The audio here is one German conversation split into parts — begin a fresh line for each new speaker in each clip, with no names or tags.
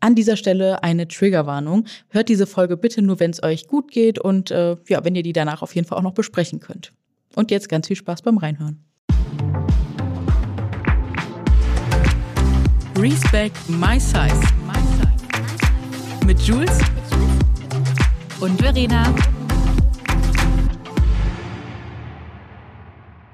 An dieser Stelle eine Triggerwarnung. Hört diese Folge bitte nur, wenn es euch gut geht und äh, ja, wenn ihr die danach auf jeden Fall auch noch besprechen könnt. Und jetzt ganz viel Spaß beim Reinhören. Respect My Size. Mit Jules und Verena.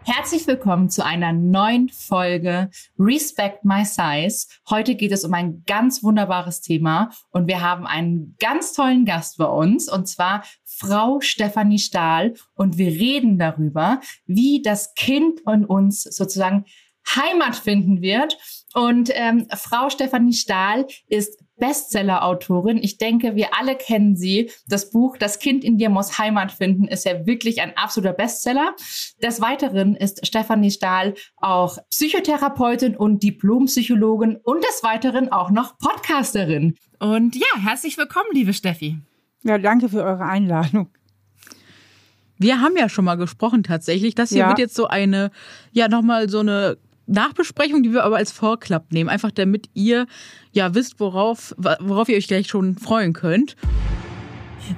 Herzlich willkommen zu einer neuen Folge Respect My Size. Heute geht es um ein ganz wunderbares Thema und wir haben einen ganz tollen Gast bei uns und zwar Frau Stefanie Stahl und wir reden darüber, wie das Kind in uns sozusagen Heimat finden wird. Und ähm, Frau Stefanie Stahl ist Bestseller-Autorin. Ich denke, wir alle kennen sie. Das Buch Das Kind in dir muss Heimat finden ist ja wirklich ein absoluter Bestseller. Des Weiteren ist Stefanie Stahl auch Psychotherapeutin und Diplompsychologin und des Weiteren auch noch Podcasterin. Und ja, herzlich willkommen, liebe Steffi.
Ja, danke für eure Einladung.
Wir haben ja schon mal gesprochen tatsächlich. Das hier ja. wird jetzt so eine, ja, nochmal so eine Nachbesprechung, die wir aber als Vorklapp nehmen, einfach damit ihr ja wisst, worauf, worauf ihr euch gleich schon freuen könnt.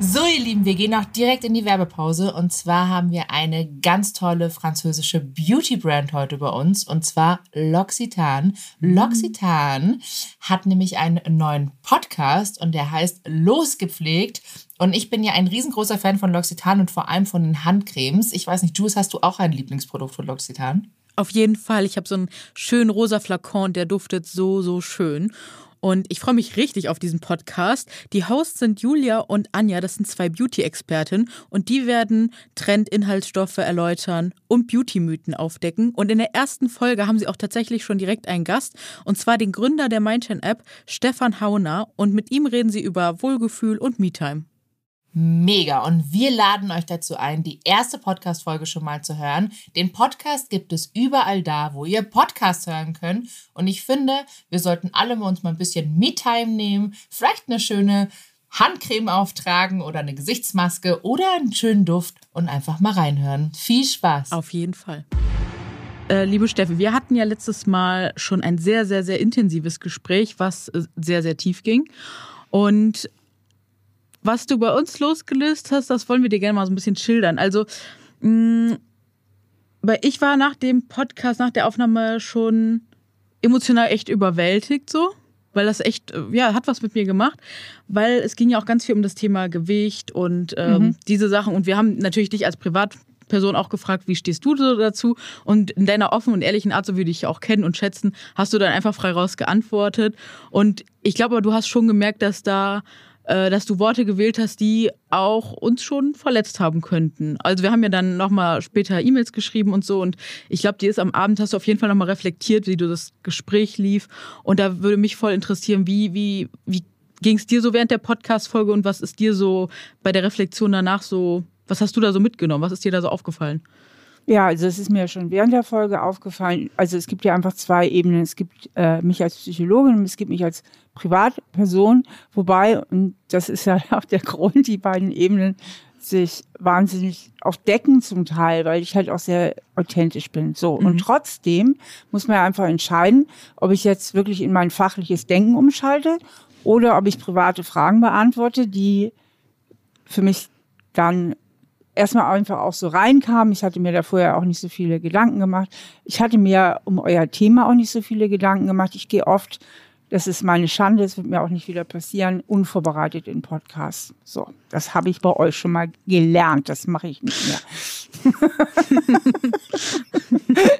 So, ihr Lieben, wir gehen auch direkt in die Werbepause. Und zwar haben wir eine ganz tolle französische Beauty-Brand heute bei uns. Und zwar L'Occitane. L'Occitane hat nämlich einen neuen Podcast und der heißt Losgepflegt. Und ich bin ja ein riesengroßer Fan von L'Occitane und vor allem von den Handcremes. Ich weiß nicht, Jules, hast du auch ein Lieblingsprodukt von L'Occitane?
Auf jeden Fall. Ich habe so einen schönen rosa Flakon, der duftet so, so schön. Und ich freue mich richtig auf diesen Podcast. Die Hosts sind Julia und Anja, das sind zwei Beauty-Experten und die werden Trend-Inhaltsstoffe erläutern und Beauty-Mythen aufdecken. Und in der ersten Folge haben sie auch tatsächlich schon direkt einen Gast und zwar den Gründer der Mindchain-App, Stefan Hauner. Und mit ihm reden sie über Wohlgefühl und Me-Time
mega. Und wir laden euch dazu ein, die erste Podcast-Folge schon mal zu hören. Den Podcast gibt es überall da, wo ihr Podcast hören könnt. Und ich finde, wir sollten alle uns mal ein bisschen Me-Time nehmen, vielleicht eine schöne Handcreme auftragen oder eine Gesichtsmaske oder einen schönen Duft und einfach mal reinhören. Viel Spaß.
Auf jeden Fall. Äh, liebe Steffi, wir hatten ja letztes Mal schon ein sehr, sehr, sehr intensives Gespräch, was äh, sehr, sehr tief ging. Und was du bei uns losgelöst hast, das wollen wir dir gerne mal so ein bisschen schildern. Also, mh, mm, weil ich war nach dem Podcast, nach der Aufnahme schon emotional echt überwältigt so, weil das echt, ja, hat was mit mir gemacht, weil es ging ja auch ganz viel um das Thema Gewicht und ähm, mhm. diese Sachen und wir haben natürlich dich als Privatperson auch gefragt, wie stehst du so dazu? Und in deiner offenen und ehrlichen Art, so wie dich auch kennen und schätzen, hast du dann einfach frei raus geantwortet. Und ich glaube, du hast schon gemerkt, dass da äh, dass du Worte gewählt hast, die auch uns schon verletzt haben könnten. Also wir haben ja dann nochmal später E-Mails geschrieben und so und ich glaube, dir ist am Abend, hast du auf jeden Fall nochmal reflektiert, wie du das Gespräch lief und da würde mich voll interessieren, wie, wie, wie ging es dir so während der Podcast-Folge und was ist dir so bei der Reflexion danach so, was hast du da so mitgenommen, was ist dir da so aufgefallen?
Ja, also es ist mir schon während der Folge aufgefallen. Also es gibt ja einfach zwei Ebenen. Es gibt äh, mich als Psychologin und es gibt mich als Privatperson. Wobei, und das ist ja auch der Grund, die beiden Ebenen sich wahnsinnig auch decken zum Teil, weil ich halt auch sehr authentisch bin. So. Mhm. Und trotzdem muss man ja einfach entscheiden, ob ich jetzt wirklich in mein fachliches Denken umschalte oder ob ich private Fragen beantworte, die für mich dann erstmal einfach auch so reinkam. Ich hatte mir da vorher auch nicht so viele Gedanken gemacht. Ich hatte mir um euer Thema auch nicht so viele Gedanken gemacht. Ich gehe oft, das ist meine Schande, das wird mir auch nicht wieder passieren, unvorbereitet in Podcasts. So, das habe ich bei euch schon mal gelernt. Das mache ich nicht mehr.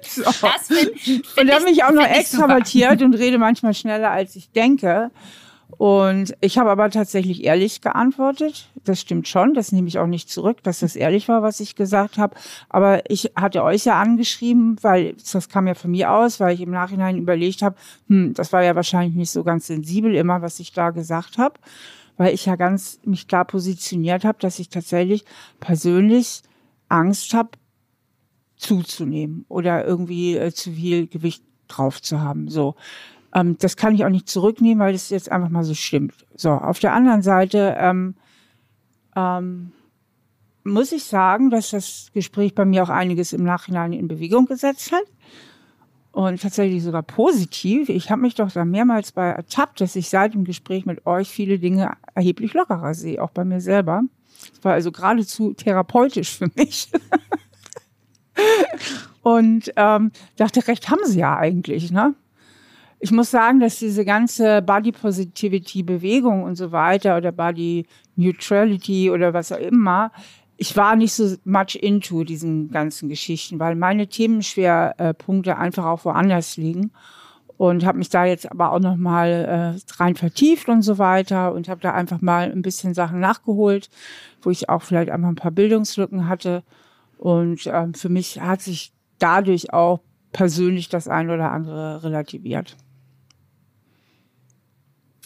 so. Find, find und dann bin ich auch noch extravertiert und rede manchmal schneller, als ich denke. Und ich habe aber tatsächlich ehrlich geantwortet. Das stimmt schon, das nehme ich auch nicht zurück, dass das ehrlich war, was ich gesagt habe. Aber ich hatte euch ja angeschrieben, weil das kam ja von mir aus, weil ich im Nachhinein überlegt habe, hm, das war ja wahrscheinlich nicht so ganz sensibel immer, was ich da gesagt habe, weil ich ja ganz mich klar positioniert habe, dass ich tatsächlich persönlich Angst habe, zuzunehmen oder irgendwie äh, zu viel Gewicht drauf zu haben. So. Ähm, das kann ich auch nicht zurücknehmen, weil das jetzt einfach mal so stimmt. So, auf der anderen Seite ähm, ähm, muss ich sagen, dass das Gespräch bei mir auch einiges im Nachhinein in Bewegung gesetzt hat. und tatsächlich sogar positiv. Ich habe mich doch da mehrmals bei ertappt, dass ich seit dem Gespräch mit euch viele Dinge erheblich lockerer sehe, auch bei mir selber. Es war also geradezu therapeutisch für mich. und ähm, dachte, recht haben sie ja eigentlich, ne? Ich muss sagen, dass diese ganze Body Positivity Bewegung und so weiter oder Body Neutrality oder was auch immer ich war nicht so much into diesen ganzen Geschichten, weil meine Themenschwerpunkte einfach auch woanders liegen und habe mich da jetzt aber auch noch mal äh, rein vertieft und so weiter und habe da einfach mal ein bisschen Sachen nachgeholt, wo ich auch vielleicht einfach ein paar Bildungslücken hatte und ähm, für mich hat sich dadurch auch persönlich das ein oder andere relativiert.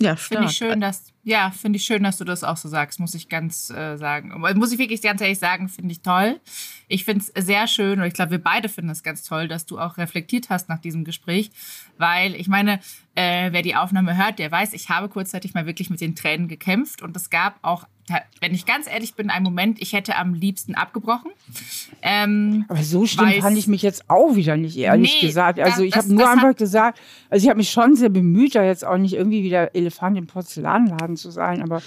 Ja, Finde ich schön, dass ja, finde ich schön, dass du das auch so sagst, muss ich ganz äh, sagen. Muss ich wirklich ganz ehrlich sagen, finde ich toll. Ich finde es sehr schön und ich glaube, wir beide finden es ganz toll, dass du auch reflektiert hast nach diesem Gespräch, weil ich meine, äh, wer die Aufnahme hört, der weiß, ich habe kurzzeitig mal wirklich mit den Tränen gekämpft und es gab auch wenn ich ganz ehrlich bin, einen Moment, ich hätte am liebsten abgebrochen.
Ähm, Aber so schlimm fand ich mich jetzt auch wieder nicht, ehrlich nee, gesagt. Also ich habe nur einfach gesagt, also ich habe mich schon sehr bemüht, da jetzt auch nicht irgendwie wieder Elefant im Porzellanladen zu sein, aber.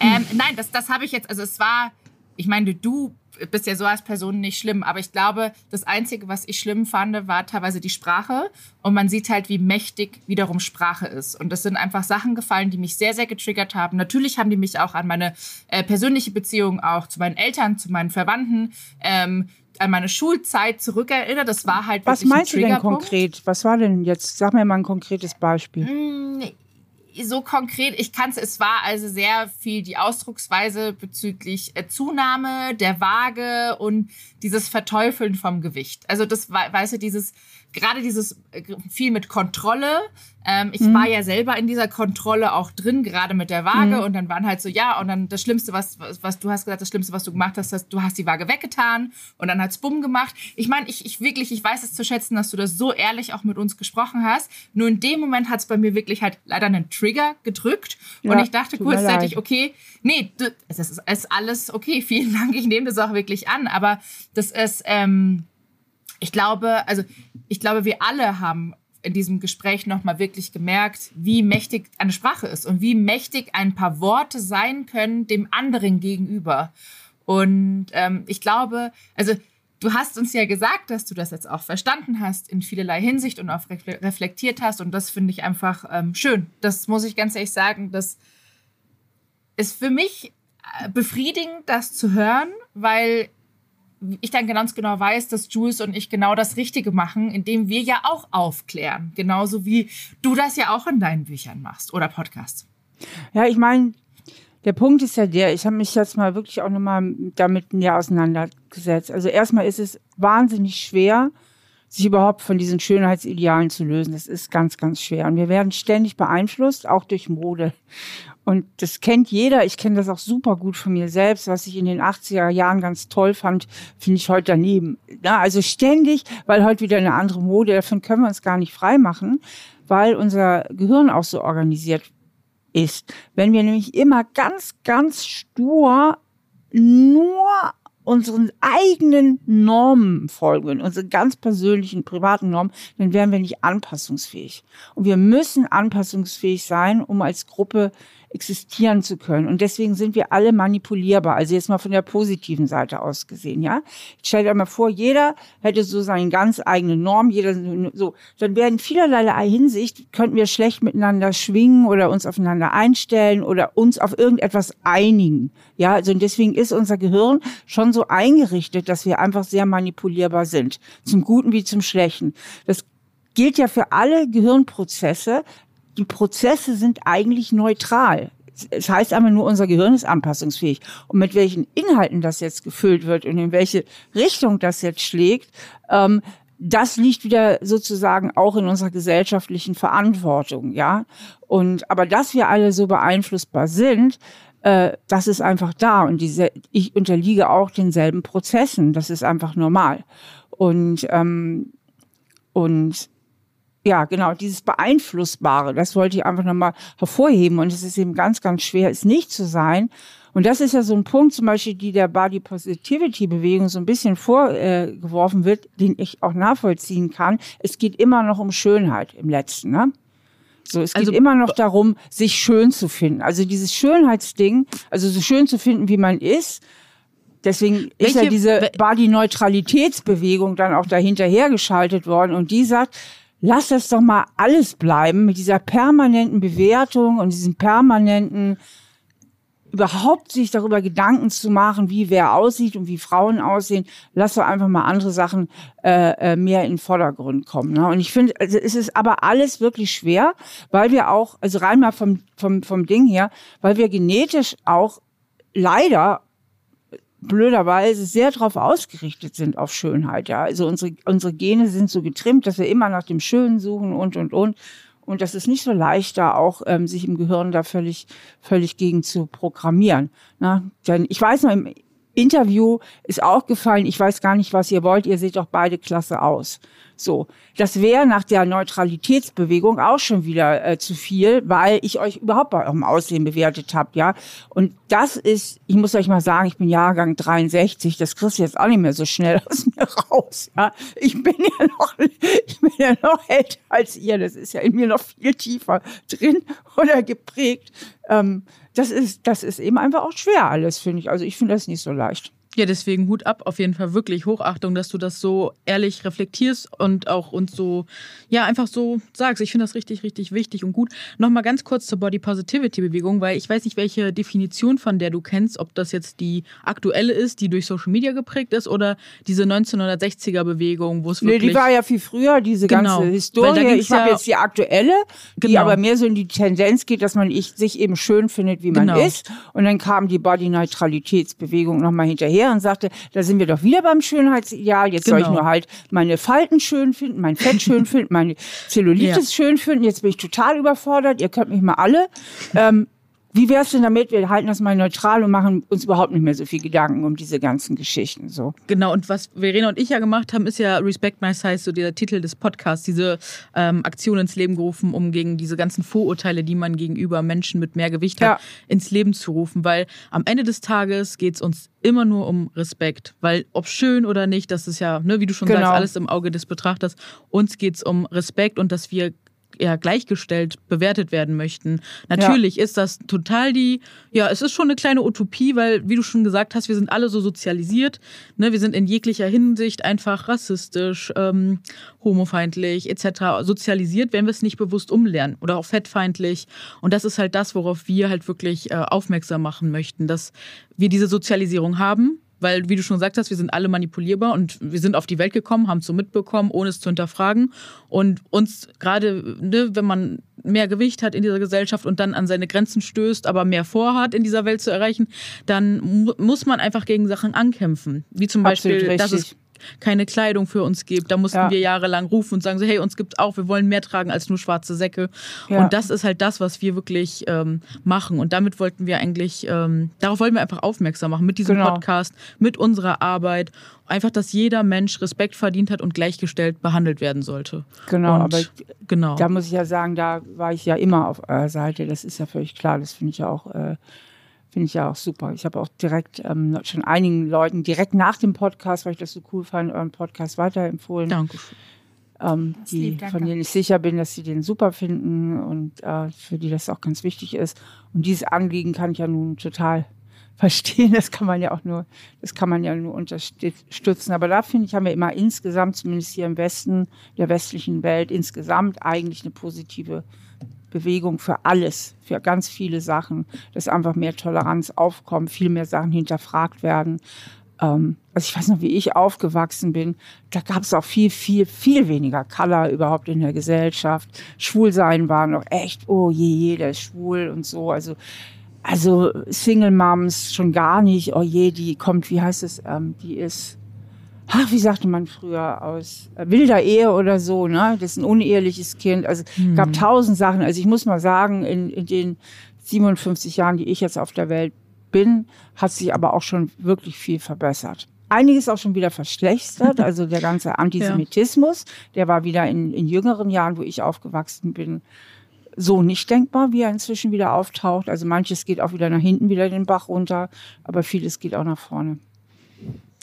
Ähm, nein, das, das habe ich jetzt, also es war, ich meine, du bist ja so als Person nicht schlimm, aber ich glaube, das Einzige, was ich schlimm fand, war teilweise die Sprache. Und man sieht halt, wie mächtig wiederum Sprache ist. Und das sind einfach Sachen gefallen, die mich sehr, sehr getriggert haben. Natürlich haben die mich auch an meine äh, persönliche Beziehung auch zu meinen Eltern, zu meinen Verwandten, ähm, an meine Schulzeit zurückerinnert. Das war halt
Was meinst du denn konkret? Was war denn jetzt? Sag mir mal ein konkretes Beispiel.
So konkret, ich kann es, es war also sehr viel die Ausdrucksweise bezüglich äh, Zunahme der Waage und dieses Verteufeln vom Gewicht. Also das, weißt du, dieses, gerade dieses äh, viel mit Kontrolle. Ähm, ich mhm. war ja selber in dieser Kontrolle auch drin, gerade mit der Waage. Mhm. Und dann waren halt so, ja, und dann das Schlimmste, was, was, was du hast gesagt, das Schlimmste, was du gemacht hast, dass du hast die Waage weggetan und dann hat's bumm gemacht. Ich meine, ich, ich wirklich, ich weiß es zu schätzen, dass du das so ehrlich auch mit uns gesprochen hast. Nur in dem Moment hat's bei mir wirklich halt leider einen Trigger gedrückt. Ja, und ich dachte kurzzeitig, okay, nee, es ist, es ist alles okay, vielen Dank, ich nehme das auch wirklich an. Aber das ist, ähm, ich glaube, also ich glaube, wir alle haben in diesem Gespräch nochmal wirklich gemerkt, wie mächtig eine Sprache ist und wie mächtig ein paar Worte sein können dem anderen gegenüber. Und ähm, ich glaube, also du hast uns ja gesagt, dass du das jetzt auch verstanden hast in vielerlei Hinsicht und auch reflektiert hast. Und das finde ich einfach ähm, schön. Das muss ich ganz ehrlich sagen. Das ist für mich äh, befriedigend, das zu hören, weil ich dann ganz genau weiß, dass Jules und ich genau das Richtige machen, indem wir ja auch aufklären. Genauso wie du das ja auch in deinen Büchern machst oder Podcasts.
Ja, ich meine, der Punkt ist ja der, ich habe mich jetzt mal wirklich auch nochmal damit näher auseinandergesetzt. Also erstmal ist es wahnsinnig schwer, sich überhaupt von diesen Schönheitsidealen zu lösen. Das ist ganz, ganz schwer. Und wir werden ständig beeinflusst, auch durch Mode. Und das kennt jeder. Ich kenne das auch super gut von mir selbst. Was ich in den 80er Jahren ganz toll fand, finde ich heute daneben. Ja, also ständig, weil heute wieder eine andere Mode, davon können wir uns gar nicht frei machen, weil unser Gehirn auch so organisiert ist. Wenn wir nämlich immer ganz, ganz stur nur unseren eigenen Normen folgen, unseren ganz persönlichen, privaten Normen, dann wären wir nicht anpassungsfähig. Und wir müssen anpassungsfähig sein, um als Gruppe existieren zu können. Und deswegen sind wir alle manipulierbar. Also jetzt mal von der positiven Seite aus gesehen, ja. Ich stell dir mal vor, jeder hätte so seine ganz eigene Norm, jeder so. Dann wären vielerlei Hinsicht, könnten wir schlecht miteinander schwingen oder uns aufeinander einstellen oder uns auf irgendetwas einigen. Ja, also deswegen ist unser Gehirn schon so eingerichtet, dass wir einfach sehr manipulierbar sind. Zum Guten wie zum Schlechten. Das gilt ja für alle Gehirnprozesse die Prozesse sind eigentlich neutral. Es heißt aber nur, unser Gehirn ist anpassungsfähig. Und mit welchen Inhalten das jetzt gefüllt wird und in welche Richtung das jetzt schlägt, ähm, das liegt wieder sozusagen auch in unserer gesellschaftlichen Verantwortung, ja. Und aber dass wir alle so beeinflussbar sind, äh, das ist einfach da. Und diese, ich unterliege auch denselben Prozessen. Das ist einfach normal. Und ähm, und ja, genau, dieses Beeinflussbare, das wollte ich einfach nochmal hervorheben. Und es ist eben ganz, ganz schwer, es nicht zu sein. Und das ist ja so ein Punkt, zum Beispiel, die der Body Positivity Bewegung so ein bisschen vorgeworfen wird, den ich auch nachvollziehen kann. Es geht immer noch um Schönheit im letzten, ne? So, es geht also, immer noch darum, sich schön zu finden. Also dieses Schönheitsding, also so schön zu finden, wie man ist. Deswegen ist ja diese Body-Neutralitätsbewegung dann auch dahinter hergeschaltet worden und die sagt, lass das doch mal alles bleiben mit dieser permanenten Bewertung und diesem permanenten überhaupt sich darüber Gedanken zu machen, wie wer aussieht und wie Frauen aussehen, lass doch einfach mal andere Sachen äh, äh, mehr in den Vordergrund kommen. Ne? Und ich finde, also es ist aber alles wirklich schwer, weil wir auch, also rein mal vom, vom, vom Ding her, weil wir genetisch auch leider blöderweise sehr darauf ausgerichtet sind auf Schönheit. Ja, also unsere unsere Gene sind so getrimmt, dass wir immer nach dem Schönen suchen und und und. Und das ist nicht so leicht, da auch ähm, sich im Gehirn da völlig, völlig gegen zu programmieren. Na, denn ich weiß noch, im Interview ist auch gefallen, ich weiß gar nicht, was ihr wollt, ihr seht doch beide klasse aus. So, das wäre nach der Neutralitätsbewegung auch schon wieder äh, zu viel, weil ich euch überhaupt bei eurem Aussehen bewertet habe, ja. Und das ist, ich muss euch mal sagen, ich bin Jahrgang 63, das kriegst du jetzt auch nicht mehr so schnell aus mir raus, ja. Ich bin ja noch, ich bin ja noch älter als ihr, das ist ja in mir noch viel tiefer drin oder geprägt. Ähm, das ist, das ist eben einfach auch schwer alles, finde ich. Also ich finde das nicht so leicht.
Ja, deswegen Hut ab, auf jeden Fall wirklich Hochachtung, dass du das so ehrlich reflektierst und auch uns so, ja, einfach so sagst. Ich finde das richtig, richtig wichtig und gut. Nochmal ganz kurz zur Body Positivity Bewegung, weil ich weiß nicht, welche Definition von der du kennst, ob das jetzt die aktuelle ist, die durch Social Media geprägt ist oder diese 1960er Bewegung, wo es wirklich.
Nee, die war ja viel früher, diese genau. ganze Historie. Ich habe ja jetzt die aktuelle, die genau. aber mehr so in die Tendenz geht, dass man sich eben schön findet, wie man genau. ist. Und dann kam die Body Neutralitätsbewegung nochmal hinterher her und sagte, da sind wir doch wieder beim Schönheitsideal. Jetzt genau. soll ich genau. nur halt meine Falten schön finden, mein Fett schön finden, meine Zellulitis ja. schön finden. Jetzt bin ich total überfordert. Ihr könnt mich mal alle. Ähm, wie wäre es denn damit, wir halten das mal neutral und machen uns überhaupt nicht mehr so viel Gedanken um diese ganzen Geschichten. So.
Genau, und was Verena und ich ja gemacht haben, ist ja Respect My Size, so der Titel des Podcasts, diese ähm, Aktion ins Leben gerufen, um gegen diese ganzen Vorurteile, die man gegenüber Menschen mit mehr Gewicht hat, ja. ins Leben zu rufen. Weil am Ende des Tages geht es uns immer nur um Respekt. Weil ob schön oder nicht, das ist ja, ne, wie du schon genau. sagst, alles im Auge des Betrachters. Uns geht es um Respekt und dass wir ja gleichgestellt bewertet werden möchten. Natürlich ja. ist das total die, ja, es ist schon eine kleine Utopie, weil, wie du schon gesagt hast, wir sind alle so sozialisiert. Ne? Wir sind in jeglicher Hinsicht einfach rassistisch, ähm, homofeindlich etc. sozialisiert, wenn wir es nicht bewusst umlernen oder auch fettfeindlich. Und das ist halt das, worauf wir halt wirklich äh, aufmerksam machen möchten, dass wir diese Sozialisierung haben weil, wie du schon gesagt hast, wir sind alle manipulierbar und wir sind auf die Welt gekommen, haben es so mitbekommen, ohne es zu hinterfragen. Und uns gerade, ne, wenn man mehr Gewicht hat in dieser Gesellschaft und dann an seine Grenzen stößt, aber mehr vorhat, in dieser Welt zu erreichen, dann mu muss man einfach gegen Sachen ankämpfen. Wie zum Beispiel, dass es keine Kleidung für uns gibt. Da mussten ja. wir jahrelang rufen und sagen so, hey, uns gibt's auch, wir wollen mehr tragen als nur schwarze Säcke. Ja. Und das ist halt das, was wir wirklich ähm, machen. Und damit wollten wir eigentlich, ähm, darauf wollten wir einfach aufmerksam machen mit diesem genau. Podcast, mit unserer Arbeit. Einfach, dass jeder Mensch Respekt verdient hat und gleichgestellt behandelt werden sollte.
Genau, und, aber genau. da muss ich ja sagen, da war ich ja immer auf eurer Seite. Das ist ja völlig klar. Das finde ich ja auch äh, Finde ich ja auch super. Ich habe auch direkt ähm, schon einigen Leuten direkt nach dem Podcast, weil ich das so cool fand, euren Podcast weiterempfohlen.
Danke.
Ähm, die, lieb, von denen ich sicher bin, dass sie den super finden und äh, für die das auch ganz wichtig ist. Und dieses Anliegen kann ich ja nun total verstehen. Das kann man ja auch nur, das kann man ja nur unterstützen. Aber da finde ich, haben wir immer insgesamt, zumindest hier im Westen, der westlichen Welt, insgesamt eigentlich eine positive Bewegung für alles, für ganz viele Sachen, dass einfach mehr Toleranz aufkommt, viel mehr Sachen hinterfragt werden. Ähm, also ich weiß noch, wie ich aufgewachsen bin, da gab es auch viel, viel, viel weniger Color überhaupt in der Gesellschaft. Schwulsein war noch echt, oh je, je, der ist schwul und so. Also also Single Moms schon gar nicht. Oh je, die kommt, wie heißt es, ähm, die ist ach, wie sagte man früher, aus äh, wilder Ehe oder so, ne? Das ist ein uneheliches Kind. Also mhm. gab tausend Sachen. Also ich muss mal sagen, in, in den 57 Jahren, die ich jetzt auf der Welt bin, hat sich aber auch schon wirklich viel verbessert. Einiges auch schon wieder verschlechtert, also der ganze Antisemitismus, ja. der war wieder in, in jüngeren Jahren, wo ich aufgewachsen bin, so nicht denkbar, wie er inzwischen wieder auftaucht. Also manches geht auch wieder nach hinten, wieder den Bach runter, aber vieles geht auch nach vorne.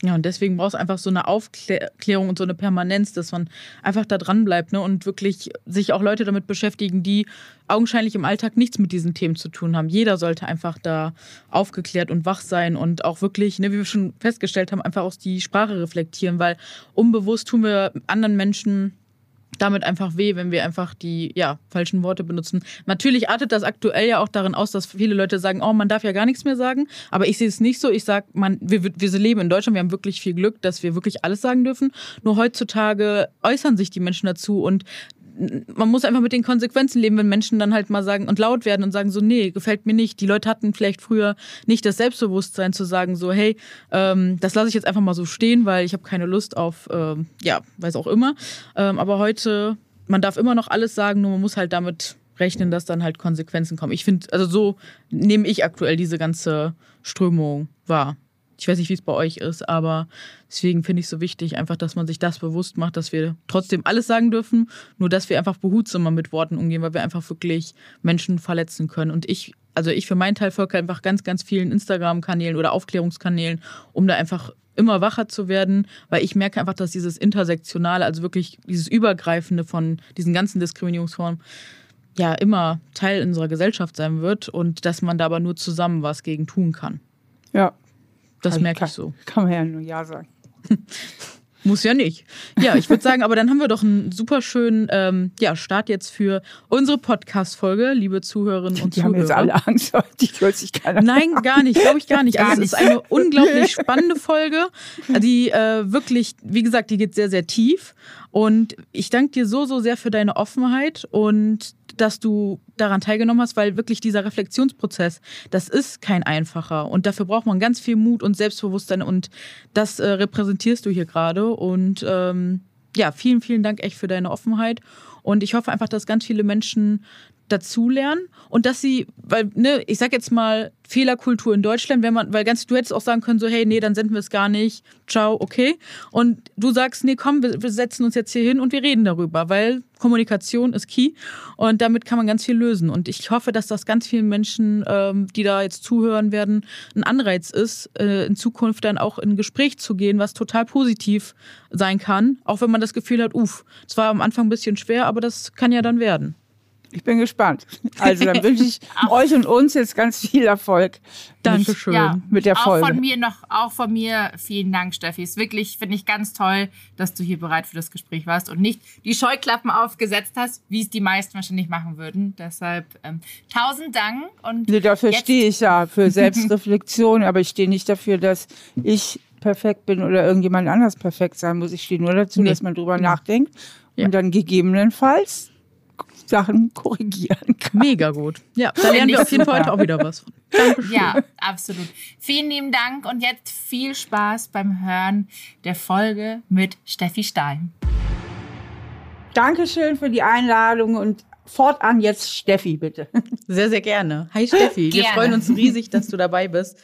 Ja, und deswegen braucht es einfach so eine Aufklärung und so eine Permanenz, dass man einfach da dran bleibt ne? und wirklich sich auch Leute damit beschäftigen, die augenscheinlich im Alltag nichts mit diesen Themen zu tun haben. Jeder sollte einfach da aufgeklärt und wach sein und auch wirklich, ne, wie wir schon festgestellt haben, einfach auch die Sprache reflektieren, weil unbewusst tun wir anderen Menschen damit einfach weh, wenn wir einfach die ja, falschen Worte benutzen. Natürlich artet das aktuell ja auch darin aus, dass viele Leute sagen, oh, man darf ja gar nichts mehr sagen. Aber ich sehe es nicht so. Ich sage, man, wir, wir leben in Deutschland, wir haben wirklich viel Glück, dass wir wirklich alles sagen dürfen. Nur heutzutage äußern sich die Menschen dazu und man muss einfach mit den Konsequenzen leben, wenn Menschen dann halt mal sagen und laut werden und sagen so, nee, gefällt mir nicht. Die Leute hatten vielleicht früher nicht das Selbstbewusstsein zu sagen so, hey, ähm, das lasse ich jetzt einfach mal so stehen, weil ich habe keine Lust auf, ähm, ja, weiß auch immer. Ähm, aber heute, man darf immer noch alles sagen, nur man muss halt damit rechnen, dass dann halt Konsequenzen kommen. Ich finde, also so nehme ich aktuell diese ganze Strömung wahr. Ich weiß nicht, wie es bei euch ist, aber deswegen finde ich es so wichtig, einfach, dass man sich das bewusst macht, dass wir trotzdem alles sagen dürfen, nur dass wir einfach behutsamer mit Worten umgehen, weil wir einfach wirklich Menschen verletzen können. Und ich, also ich für meinen Teil folge einfach ganz, ganz vielen Instagram-Kanälen oder Aufklärungskanälen, um da einfach immer wacher zu werden, weil ich merke einfach, dass dieses Intersektionale, also wirklich dieses Übergreifende von diesen ganzen Diskriminierungsformen, ja immer Teil unserer Gesellschaft sein wird und dass man da aber nur zusammen was gegen tun kann.
Ja,
das
also
merke
kann,
ich so.
Kann man ja nur Ja sagen.
Muss ja nicht. Ja, ich würde sagen, aber dann haben wir doch einen super schönen ähm, ja, Start jetzt für unsere Podcast-Folge, liebe Zuhörerinnen und
die
Zuhörer.
Die haben jetzt alle Angst, die hört sich keiner
Nein, gar nicht, glaube ich gar nicht. Also es ist eine unglaublich spannende Folge, die äh, wirklich, wie gesagt, die geht sehr, sehr tief. Und ich danke dir so, so sehr für deine Offenheit und dass du daran teilgenommen hast, weil wirklich dieser Reflexionsprozess, das ist kein einfacher. Und dafür braucht man ganz viel Mut und Selbstbewusstsein und das äh, repräsentierst du hier gerade. Und ähm, ja, vielen, vielen Dank echt für deine Offenheit. Und ich hoffe einfach, dass ganz viele Menschen dazulernen und dass sie, weil, ne, ich sag jetzt mal, Fehlerkultur in Deutschland, wenn man, weil ganz, du hättest auch sagen können, so, hey, nee, dann senden wir es gar nicht, ciao, okay. Und du sagst, nee, komm, wir, wir setzen uns jetzt hier hin und wir reden darüber, weil Kommunikation ist key und damit kann man ganz viel lösen. Und ich hoffe, dass das ganz vielen Menschen, ähm, die da jetzt zuhören werden, ein Anreiz ist, äh, in Zukunft dann auch in ein Gespräch zu gehen, was total positiv sein kann, auch wenn man das Gefühl hat, uff, es war am Anfang ein bisschen schwer, aber das kann ja dann werden.
Ich bin gespannt. Also dann wünsche ich euch und uns jetzt ganz viel Erfolg.
Dankeschön.
Ja,
mit der Folge.
Auch von mir noch, auch von mir vielen Dank, Steffi. Es ist wirklich, finde ich, ganz toll, dass du hier bereit für das Gespräch warst und nicht die Scheuklappen aufgesetzt hast, wie es die meisten wahrscheinlich machen würden. Deshalb ähm, tausend Dank. Und
nee, dafür stehe ich ja, für Selbstreflexion, aber ich stehe nicht dafür, dass ich perfekt bin oder irgendjemand anders perfekt sein muss. Ich stehe nur dazu, nee. dass man drüber nachdenkt ja. und dann gegebenenfalls Sachen korrigieren kann.
Mega gut. Ja, da lernen wir auf jeden Fall heute auch wieder was von.
Dankeschön. Ja, absolut. Vielen lieben Dank und jetzt viel Spaß beim Hören der Folge mit Steffi Stein.
Dankeschön für die Einladung und fortan jetzt Steffi, bitte.
Sehr, sehr gerne. Hi Steffi, gerne. wir freuen uns riesig, dass du dabei bist.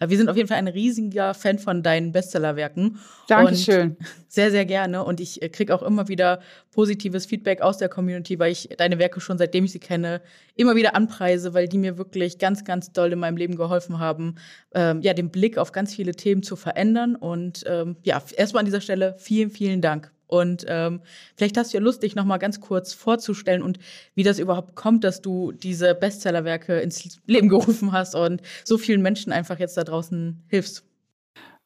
Äh, wir sind auf jeden Fall ein riesiger Fan von deinen Bestsellerwerken.
Dankeschön.
Sehr, sehr gerne. Und ich äh, kriege auch immer wieder positives Feedback aus der Community, weil ich deine Werke schon seitdem ich sie kenne, immer wieder anpreise, weil die mir wirklich ganz, ganz doll in meinem Leben geholfen haben, ähm, ja, den Blick auf ganz viele Themen zu verändern. Und ähm, ja, erstmal an dieser Stelle vielen, vielen Dank. Und ähm, vielleicht hast du ja Lust, dich noch mal ganz kurz vorzustellen und wie das überhaupt kommt, dass du diese Bestsellerwerke ins Leben gerufen hast und so vielen Menschen einfach jetzt da draußen hilfst.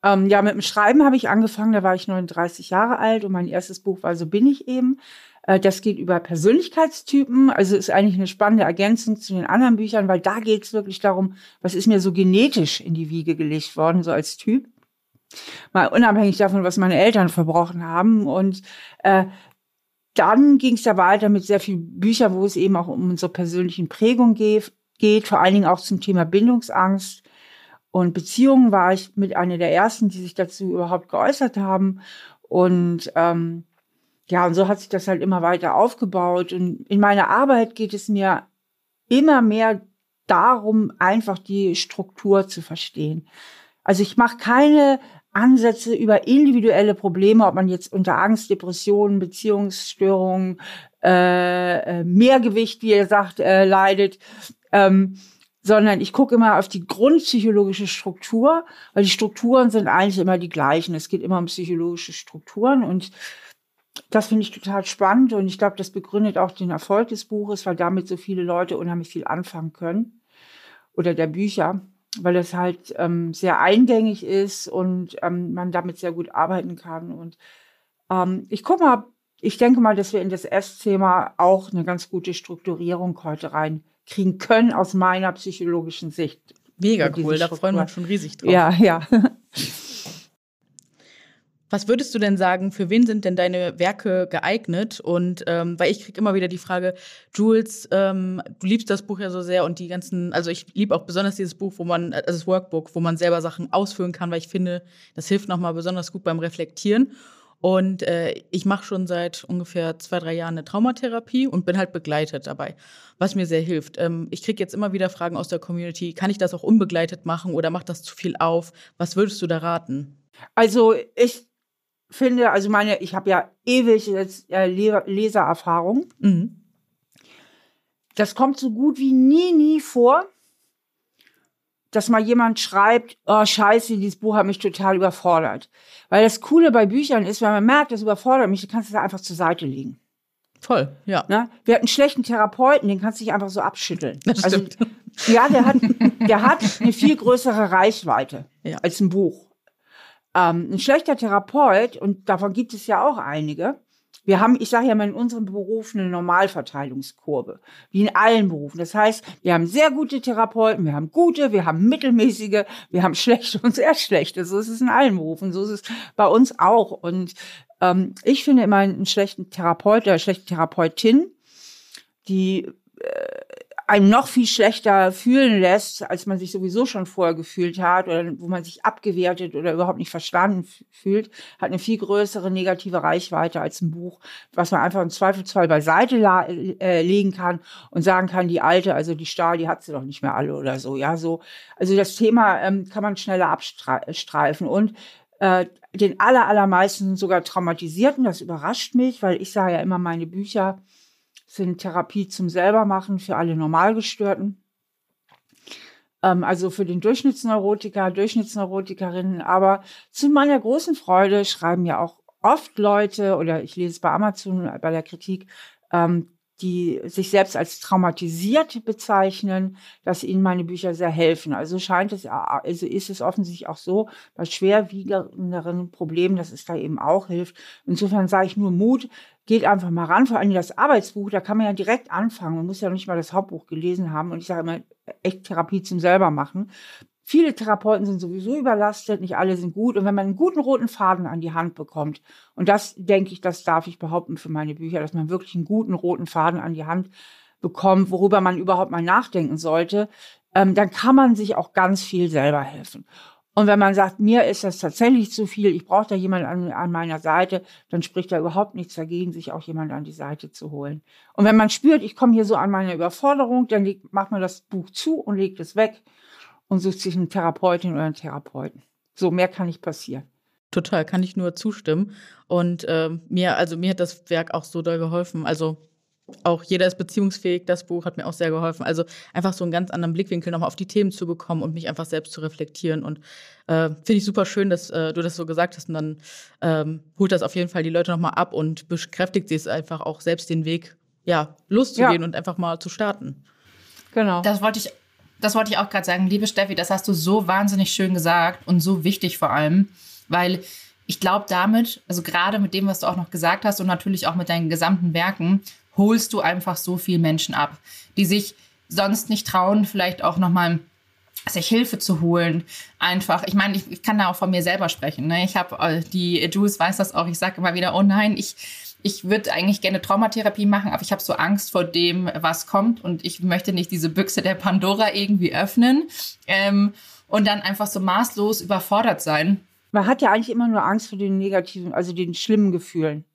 Ähm, ja, mit dem Schreiben habe ich angefangen, da war ich 39 Jahre alt und mein erstes Buch war So bin ich eben. Äh, das geht über Persönlichkeitstypen, also ist eigentlich eine spannende Ergänzung zu den anderen Büchern, weil da geht es wirklich darum, was ist mir so genetisch in die Wiege gelegt worden, so als Typ mal unabhängig davon, was meine Eltern verbrochen haben. Und äh, dann ging es ja weiter mit sehr vielen Büchern, wo es eben auch um unsere persönlichen Prägung geht, geht, vor allen Dingen auch zum Thema Bindungsangst. Und Beziehungen war ich mit einer der ersten, die sich dazu überhaupt geäußert haben. Und ähm, ja, und so hat sich das halt immer weiter aufgebaut. Und in meiner Arbeit geht es mir immer mehr darum, einfach die Struktur zu verstehen. Also ich mache keine Ansätze über individuelle Probleme, ob man jetzt unter Angst, Depressionen, Beziehungsstörungen, äh, äh, Mehrgewicht, wie er sagt, äh, leidet, ähm, sondern ich gucke immer auf die grundpsychologische Struktur, weil die Strukturen sind eigentlich immer die gleichen. Es geht immer um psychologische Strukturen und das finde ich total spannend und ich glaube, das begründet auch den Erfolg des Buches, weil damit so viele Leute unheimlich viel anfangen können oder der Bücher, weil es halt ähm, sehr eingängig ist und ähm, man damit sehr gut arbeiten kann. Und ähm, ich gucke mal, ich denke mal, dass wir in das S-Thema auch eine ganz gute Strukturierung heute reinkriegen können aus meiner psychologischen Sicht.
Mega cool, da freuen wir uns schon riesig drauf.
Ja, ja.
Was würdest du denn sagen, für wen sind denn deine Werke geeignet? Und ähm, weil ich kriege immer wieder die Frage, Jules, ähm, du liebst das Buch ja so sehr und die ganzen, also ich liebe auch besonders dieses Buch, wo man, also das Workbook, wo man selber Sachen ausfüllen kann, weil ich finde, das hilft nochmal besonders gut beim Reflektieren. Und äh, ich mache schon seit ungefähr zwei, drei Jahren eine Traumatherapie und bin halt begleitet dabei, was mir sehr hilft. Ähm, ich kriege jetzt immer wieder Fragen aus der Community, kann ich das auch unbegleitet machen oder macht das zu viel auf? Was würdest du da raten?
Also ich finde, also meine, ich habe ja ewig jetzt äh, Lesererfahrung. Mhm. Das kommt so gut wie nie, nie vor, dass mal jemand schreibt, oh scheiße, dieses Buch hat mich total überfordert. Weil das Coole bei Büchern ist, wenn man merkt, das überfordert mich, dann kannst du es einfach zur Seite legen.
Voll, ja.
Ne? Wir hatten einen schlechten Therapeuten, den kannst du dich einfach so abschütteln.
Das also, stimmt.
Ja, der hat, der hat eine viel größere Reichweite ja. als ein Buch. Ähm, ein schlechter Therapeut, und davon gibt es ja auch einige, wir haben, ich sage ja mal, in unserem Beruf eine Normalverteilungskurve, wie in allen Berufen. Das heißt, wir haben sehr gute Therapeuten, wir haben gute, wir haben mittelmäßige, wir haben schlechte und sehr schlechte. So ist es in allen Berufen, so ist es bei uns auch. Und ähm, ich finde immer einen schlechten Therapeut oder schlechte Therapeutin, die äh, einem noch viel schlechter fühlen lässt, als man sich sowieso schon vorher gefühlt hat oder wo man sich abgewertet oder überhaupt nicht verstanden fühlt, hat eine viel größere negative Reichweite als ein Buch, was man einfach im Zweifelsfall beiseite äh, legen kann und sagen kann, die alte, also die Stahl, die hat sie doch nicht mehr alle oder so. Ja, so. Also das Thema ähm, kann man schneller abstreifen und äh, den aller, allermeisten sogar Traumatisierten, das überrascht mich, weil ich sage ja immer, meine Bücher sind Therapie zum Selbermachen für alle Normalgestörten. Ähm, also für den Durchschnittsneurotiker, Durchschnittsneurotikerinnen. Aber zu meiner großen Freude schreiben ja auch oft Leute, oder ich lese es bei Amazon bei der Kritik, ähm, die sich selbst als traumatisiert bezeichnen, dass ihnen meine Bücher sehr helfen. Also scheint es, also ist es offensichtlich auch so, bei schwerwiegenderen Problemen, dass es da eben auch hilft. Insofern sage ich nur Mut, geht einfach mal ran, vor allem das Arbeitsbuch, da kann man ja direkt anfangen. Man muss ja nicht mal das Hauptbuch gelesen haben. Und ich sage immer, echt Therapie zum selber machen. Viele Therapeuten sind sowieso überlastet, nicht alle sind gut. Und wenn man einen guten roten Faden an die Hand bekommt, und das denke ich, das darf ich behaupten für meine Bücher, dass man wirklich einen guten roten Faden an die Hand bekommt, worüber man überhaupt mal nachdenken sollte, ähm, dann kann man sich auch ganz viel selber helfen. Und wenn man sagt, mir ist das tatsächlich zu viel, ich brauche da jemanden an, an, meiner Seite, dann spricht da überhaupt nichts dagegen, sich auch jemanden an die Seite zu holen. Und wenn man spürt, ich komme hier so an meine Überforderung, dann legt, macht man das Buch zu und legt es weg und sucht sich eine Therapeutin oder einen Therapeuten. So mehr kann nicht passieren.
Total, kann ich nur zustimmen. Und äh, mir, also mir hat das Werk auch so da geholfen. Also auch jeder ist beziehungsfähig, das Buch hat mir auch sehr geholfen. Also einfach so einen ganz anderen Blickwinkel nochmal auf die Themen zu bekommen und mich einfach selbst zu reflektieren. Und äh, finde ich super schön, dass äh, du das so gesagt hast. Und dann ähm, holt das auf jeden Fall die Leute nochmal ab und bekräftigt sie es einfach auch selbst den Weg, ja, loszugehen ja. und einfach mal zu starten.
Genau. Das wollte ich, das wollte ich auch gerade sagen. Liebe Steffi, das hast du so wahnsinnig schön gesagt und so wichtig vor allem, weil ich glaube damit, also gerade mit dem, was du auch noch gesagt hast und natürlich auch mit deinen gesamten Werken, holst du einfach so viel Menschen ab, die sich sonst nicht trauen, vielleicht auch nochmal sich Hilfe zu holen. Einfach, ich meine, ich, ich kann da auch von mir selber sprechen. Ne? Ich habe, äh, die Jules weiß das auch, ich sage immer wieder, oh nein, ich, ich würde eigentlich gerne Traumatherapie machen, aber ich habe so Angst vor dem, was kommt und ich möchte nicht diese Büchse der Pandora irgendwie öffnen ähm, und dann einfach so maßlos überfordert sein.
Man hat ja eigentlich immer nur Angst vor den negativen, also den schlimmen Gefühlen.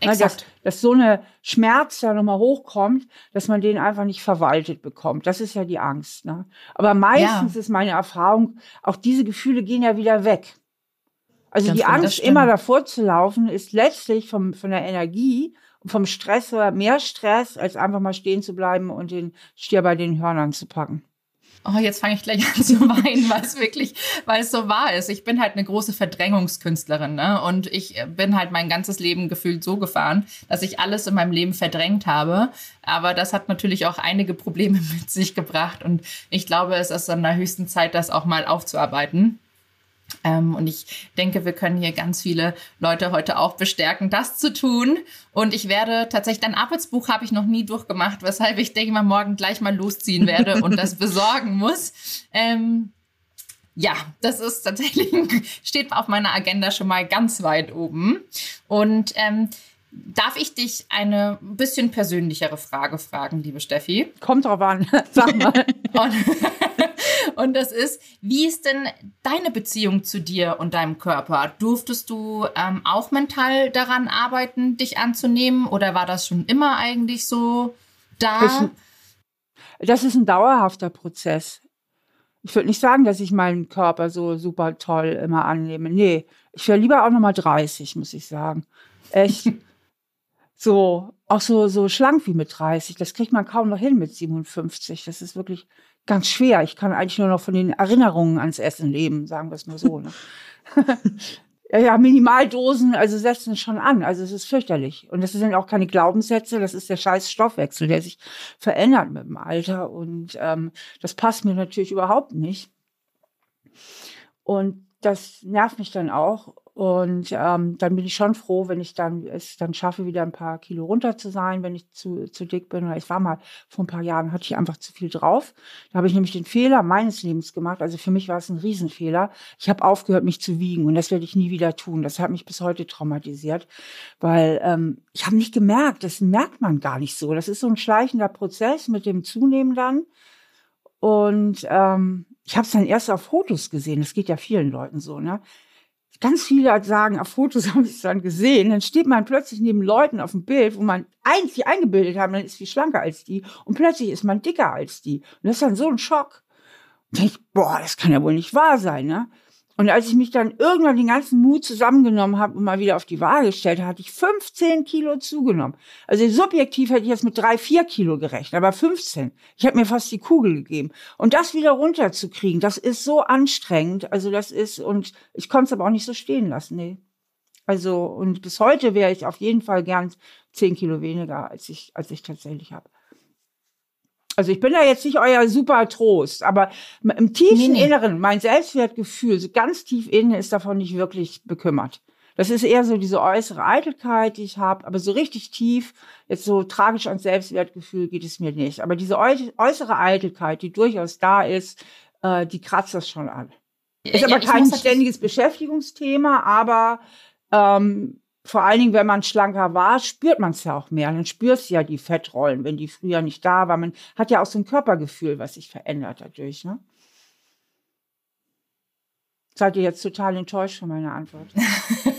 Exakt. Dass, dass so eine Schmerz da nochmal hochkommt, dass man den einfach nicht verwaltet bekommt. Das ist ja die Angst. Ne? Aber meistens ja. ist meine Erfahrung, auch diese Gefühle gehen ja wieder weg. Also
Ganz
die
genau,
Angst, immer davor zu laufen, ist letztlich vom, von der Energie und vom Stress oder mehr Stress, als einfach mal stehen zu bleiben und den Stier bei den Hörnern zu packen.
Oh, jetzt fange ich gleich an zu weinen, weil es wirklich, weil es so wahr ist. Ich bin halt eine große Verdrängungskünstlerin, ne? Und ich bin halt mein ganzes Leben gefühlt so gefahren, dass ich alles in meinem Leben verdrängt habe. Aber das hat natürlich auch einige Probleme mit sich gebracht. Und ich glaube, es ist an der höchsten Zeit, das auch mal aufzuarbeiten. Ähm, und ich denke, wir können hier ganz viele Leute heute auch bestärken, das zu tun. Und ich werde tatsächlich, dein Arbeitsbuch habe ich noch nie durchgemacht, weshalb ich denke mal morgen gleich mal losziehen werde und das besorgen muss. Ähm, ja, das ist tatsächlich, steht auf meiner Agenda schon mal ganz weit oben. Und ähm, darf ich dich eine bisschen persönlichere Frage fragen, liebe Steffi?
Kommt drauf an, sag mal.
Und, und das ist, wie ist denn deine Beziehung zu dir und deinem Körper? Durftest du ähm, auch mental daran arbeiten, dich anzunehmen? Oder war das schon immer eigentlich so da?
Das ist ein dauerhafter Prozess. Ich würde nicht sagen, dass ich meinen Körper so super toll immer annehme. Nee, ich wäre lieber auch noch mal 30, muss ich sagen. Echt. So, auch so, so schlank wie mit 30. Das kriegt man kaum noch hin mit 57. Das ist wirklich ganz schwer. Ich kann eigentlich nur noch von den Erinnerungen ans Essen leben, sagen wir es mal so. Ne? ja, ja, Minimaldosen, also setzen schon an. Also es ist fürchterlich. Und das sind auch keine Glaubenssätze, das ist der scheiß Stoffwechsel, der sich verändert mit dem Alter. Und ähm, das passt mir natürlich überhaupt nicht. Und das nervt mich dann auch. Und ähm, dann bin ich schon froh, wenn ich dann es dann schaffe, wieder ein paar Kilo runter zu sein, wenn ich zu, zu dick bin. Oder ich war mal vor ein paar Jahren, hatte ich einfach zu viel drauf. Da habe ich nämlich den Fehler meines Lebens gemacht. Also für mich war es ein Riesenfehler. Ich habe aufgehört, mich zu wiegen und das werde ich nie wieder tun. Das hat mich bis heute traumatisiert, weil ähm, ich habe nicht gemerkt, das merkt man gar nicht so. Das ist so ein schleichender Prozess mit dem Zunehmen dann. Und ähm, ich habe es dann erst auf Fotos gesehen. Das geht ja vielen Leuten so, ne? Ganz viele sagen, auf Fotos habe ich es dann gesehen. Dann steht man plötzlich neben Leuten auf dem Bild, wo man eigentlich eingebildet hat, man ist viel schlanker als die. Und plötzlich ist man dicker als die. Und das ist dann so ein Schock. Und ich, boah, das kann ja wohl nicht wahr sein, ne? Und als ich mich dann irgendwann den ganzen Mut zusammengenommen habe und mal wieder auf die Waage gestellt hatte ich 15 Kilo zugenommen. Also subjektiv hätte ich jetzt mit drei, vier Kilo gerechnet, aber 15. Ich habe mir fast die Kugel gegeben. Und das wieder runterzukriegen, das ist so anstrengend. Also das ist, und ich konnte es aber auch nicht so stehen lassen, nee. Also, und bis heute wäre ich auf jeden Fall gern 10 Kilo weniger, als ich, als ich tatsächlich habe. Also ich bin da jetzt nicht euer super Trost, aber im tiefsten
Nee, nee.
Inneren, mein Selbstwertgefühl, so ganz tief innen, ist davon nicht wirklich bekümmert. Das ist eher so diese äußere Eitelkeit, die ich habe, aber so richtig tief, jetzt so tragisch ans Selbstwertgefühl geht es mir nicht. Aber diese äu- äußere Eitelkeit, die durchaus da ist, äh, die kratzt das schon an. Ist
Ja,
aber
ich
kein ständiges Beschäftigungsthema, aber ähm, vor allen Dingen, wenn man schlanker war, spürt man es ja auch mehr. Dann spürst du ja die Fettrollen, wenn die früher nicht da waren. Man hat ja auch so ein Körpergefühl, was sich verändert dadurch. Ne? Seid ihr jetzt total enttäuscht von meiner Antwort?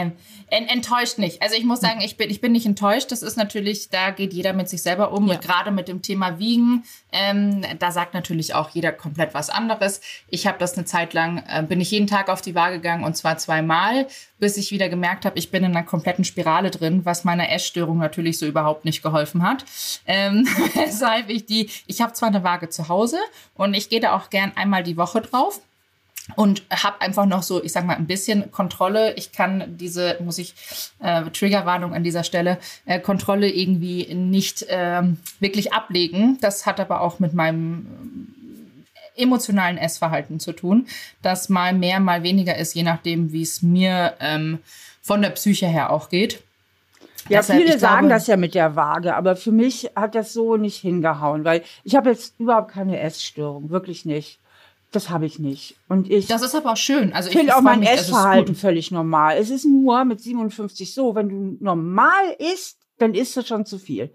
ähm, en enttäuscht nicht. Also ich muss sagen, ich bin, ich bin nicht enttäuscht. Das ist natürlich, da geht jeder mit sich selber um.
Ja.
Gerade mit dem Thema Wiegen, ähm, da sagt natürlich auch jeder komplett was anderes. Ich habe das eine Zeit lang, äh, bin ich jeden Tag auf die Waage gegangen und zwar zweimal, bis ich wieder gemerkt habe, ich bin in einer kompletten Spirale drin, was meiner Essstörung natürlich so überhaupt nicht geholfen hat. Ähm, weshalb ich die, ich habe zwar eine Waage zu Hause und ich gehe da auch gern einmal die Woche drauf und habe einfach noch so, ich sag mal, ein bisschen Kontrolle. Ich kann diese, muss ich, äh, Triggerwarnung an dieser Stelle, äh, Kontrolle irgendwie nicht ähm, wirklich ablegen. Das hat aber auch mit meinem ähm, emotionalen Essverhalten zu tun, das mal mehr, mal weniger ist, je nachdem, wie es mir ähm, von der Psyche her auch geht.
Ja,
Deshalb,
viele sagen
glaube-
das ja mit der Waage, aber für mich hat das so nicht hingehauen, weil ich habe jetzt überhaupt keine Essstörung, wirklich nicht. Das habe ich nicht. Und ich
Das ist aber auch schön. Also
Ich finde auch mein
mich,
Essverhalten völlig normal. Es ist nur mit 57 so, wenn du normal isst, dann isst du schon zu viel.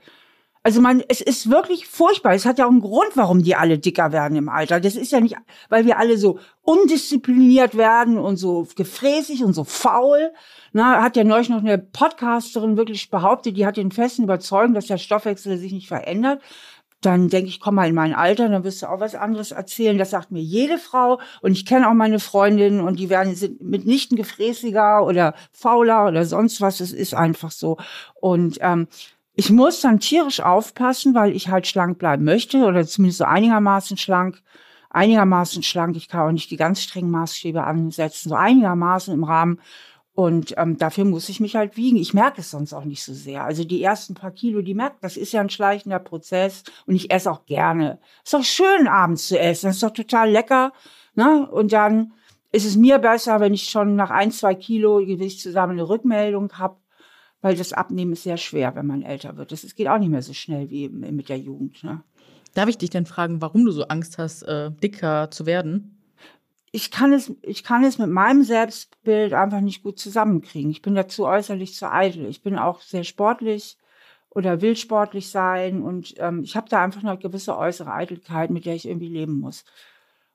Also man, es ist wirklich furchtbar. Es hat ja auch einen Grund, warum die alle dicker werden im Alter. Das ist ja nicht, weil wir alle so undiszipliniert werden und so gefräßig und so faul. Na, hat ja neulich noch eine Podcasterin wirklich behauptet, die hat den festen Überzeugung, dass der Stoffwechsel sich nicht verändert. Dann denke ich, komm mal in mein Alter, dann wirst du auch was anderes erzählen. Das sagt mir jede Frau. Und ich kenne auch meine Freundinnen und die werden sind mitnichten gefräßiger oder fauler oder sonst was. Es ist einfach so. Und ähm, ich muss dann tierisch aufpassen, weil ich halt schlank bleiben möchte oder zumindest so einigermaßen schlank. Einigermaßen schlank. Ich kann auch nicht die ganz strengen Maßstäbe ansetzen. So einigermaßen im Rahmen. Und ähm, dafür muss ich mich halt wiegen. Ich merke es sonst auch nicht so sehr. Also die ersten paar Kilo, die merkt, das ist ja ein schleichender Prozess. Und ich esse auch gerne. Ist doch schön, abends zu essen. Das ist doch total lecker. Ne? Und dann ist es mir besser, wenn ich schon nach ein, zwei Kilo Gewicht zusammen eine Rückmeldung habe. Weil das Abnehmen ist sehr schwer, wenn man älter wird. Das geht auch nicht mehr so schnell wie mit der Jugend. Ne?
Darf ich dich denn fragen, warum du so Angst hast, äh, dicker zu werden?
Ich kann es, ich kann es mit meinem Selbstbild einfach nicht gut zusammenkriegen. Ich bin dazu äußerlich zu eitel. Ich bin auch sehr sportlich oder will sportlich sein und ähm, ich habe da einfach eine gewisse äußere Eitelkeit, mit der ich irgendwie leben muss.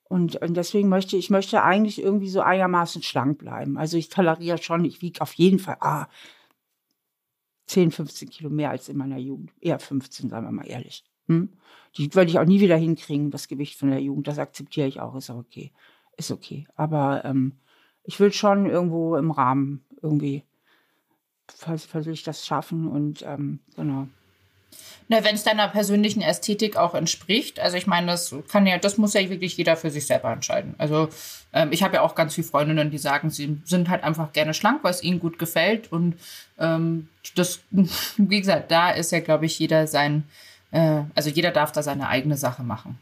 Und, und deswegen möchte ich möchte eigentlich irgendwie so einigermaßen schlank bleiben. Also ich toleriere schon, ich wiege auf jeden Fall ah, 10, 15 Kilo mehr als in meiner Jugend. Eher 15, sagen wir mal ehrlich. Hm? Die würde ich auch nie wieder hinkriegen, das Gewicht von der Jugend. Das akzeptiere ich auch, ist auch okay ist okay. Aber ähm, ich will schon irgendwo im Rahmen irgendwie versuche ich das schaffen und ähm, genau.
Na, wenn es deiner persönlichen Ästhetik auch entspricht, also ich meine, das kann ja, das muss ja wirklich jeder für sich selber entscheiden. Also ähm, ich habe ja auch ganz viele Freundinnen, die sagen, sie sind halt einfach gerne schlank, es ihnen gut gefällt und ähm, das, wie gesagt, da ist ja, glaube ich, jeder sein, äh, also jeder darf da seine eigene Sache machen.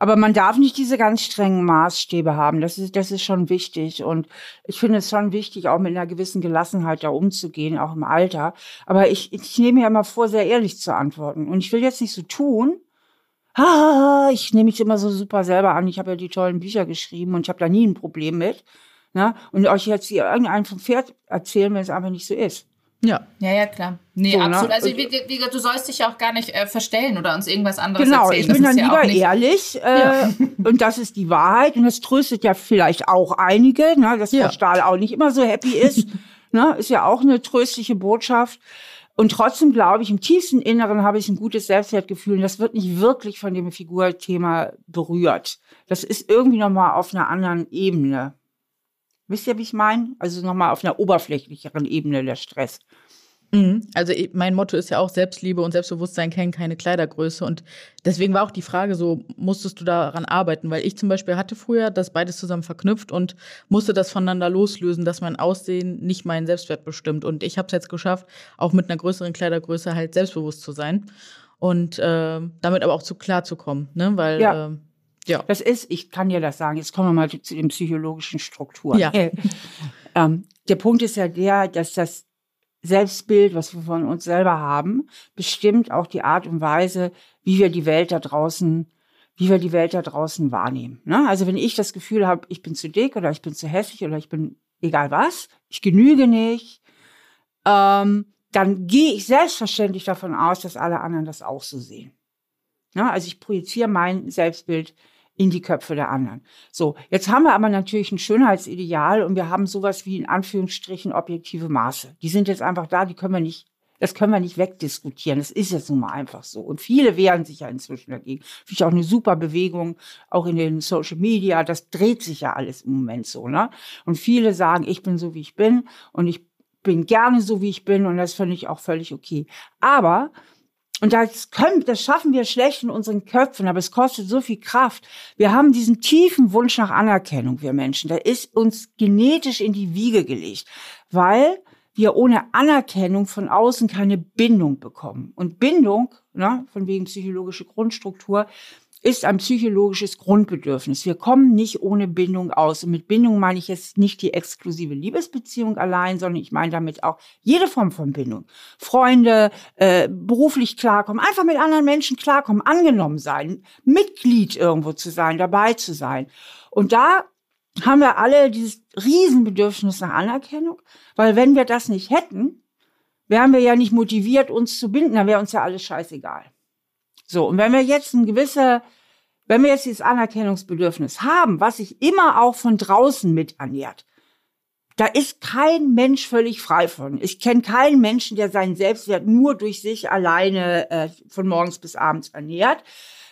Aber man darf nicht diese ganz strengen Maßstäbe haben. Das ist, das ist schon wichtig. Und ich finde es schon wichtig, auch mit einer gewissen Gelassenheit da umzugehen, auch im Alter. Aber ich, ich nehme mir immer vor, sehr ehrlich zu antworten. Und ich will jetzt nicht so tun, ah, ich nehme mich immer so super selber an. Ich habe ja die tollen Bücher geschrieben und ich habe da nie ein Problem mit. Ne? Und euch jetzt irgendeinen vom Pferd erzählen, wenn es einfach nicht so ist.
Ja. Ja, ja, klar. Nee, so, ne? absolut. Ne? Also, wie, wie, du sollst dich ja auch gar nicht äh, verstellen oder uns irgendwas anderes
genau,
erzählen.
Genau, ich bin dann lieber ja ehrlich. Äh, ja. Und das ist die Wahrheit. Und das tröstet ja vielleicht auch einige, ne, dass ja. Frau Stahl auch nicht immer so happy ist. ne, ist ja auch eine tröstliche Botschaft. Und trotzdem glaube ich, im tiefsten Inneren habe ich ein gutes Selbstwertgefühl. Und das wird nicht wirklich von dem Figurthema berührt. Das ist irgendwie nochmal auf einer anderen Ebene. Wisst ihr, wie ich meine? Also nochmal auf einer oberflächlicheren Ebene der Stress.
Mhm. Also mein Motto ist ja auch Selbstliebe und Selbstbewusstsein kennen keine Kleidergröße. Und deswegen war auch die Frage so, musstest du daran arbeiten? Weil ich zum Beispiel hatte früher das beides zusammen verknüpft und musste das voneinander loslösen, dass mein Aussehen nicht meinen Selbstwert bestimmt. Und ich habe es jetzt geschafft, auch mit einer größeren Kleidergröße halt selbstbewusst zu sein und äh, damit aber auch zu klar zu kommen. Ne? Weil ja. äh,
ja. Das ist, ich kann dir das sagen, jetzt kommen wir mal zu den psychologischen Strukturen.
Ja.
ähm, der Punkt ist ja der, dass das Selbstbild, was wir von uns selber haben, bestimmt auch die Art und Weise, wie wir die Welt da draußen, wie wir die Welt da draußen wahrnehmen. Ne? Also wenn ich das Gefühl habe, ich bin zu dick oder ich bin zu hässlich oder ich bin egal was, ich genüge nicht, ähm, dann gehe ich selbstverständlich davon aus, dass alle anderen das auch so sehen. Ne? Also ich projiziere mein Selbstbild in die Köpfe der anderen. So, jetzt haben wir aber natürlich ein Schönheitsideal und wir haben sowas wie in Anführungsstrichen objektive Maße. Die sind jetzt einfach da, die können wir nicht, das können wir nicht wegdiskutieren. Das ist jetzt nun mal einfach so. Und viele wehren sich ja inzwischen dagegen. Finde ich auch eine super Bewegung, auch in den Social Media. Das dreht sich ja alles im Moment so, ne? Und viele sagen, ich bin so, wie ich bin und ich bin gerne so, wie ich bin und das finde ich auch völlig okay. Aber und das können, das schaffen wir schlecht in unseren Köpfen, aber es kostet so viel Kraft. Wir haben diesen tiefen Wunsch nach Anerkennung, wir Menschen. Der ist uns genetisch in die Wiege gelegt, weil wir ohne Anerkennung von außen keine Bindung bekommen. Und Bindung, ne, von wegen psychologische Grundstruktur, ist ein psychologisches Grundbedürfnis. Wir kommen nicht ohne Bindung aus. Und mit Bindung meine ich jetzt nicht die exklusive Liebesbeziehung allein, sondern ich meine damit auch jede Form von Bindung. Freunde, äh, beruflich klarkommen, einfach mit anderen Menschen klarkommen, angenommen sein, Mitglied irgendwo zu sein, dabei zu sein. Und da haben wir alle dieses Riesenbedürfnis nach Anerkennung, weil wenn wir das nicht hätten, wären wir ja nicht motiviert, uns zu binden, dann wäre uns ja alles scheißegal. So, und wenn wir jetzt ein gewisser, wenn wir jetzt dieses Anerkennungsbedürfnis haben, was sich immer auch von draußen mit ernährt, Da ist kein Mensch völlig frei von. Ich kenne keinen Menschen, der seinen Selbstwert nur durch sich alleine äh, von morgens bis abends ernährt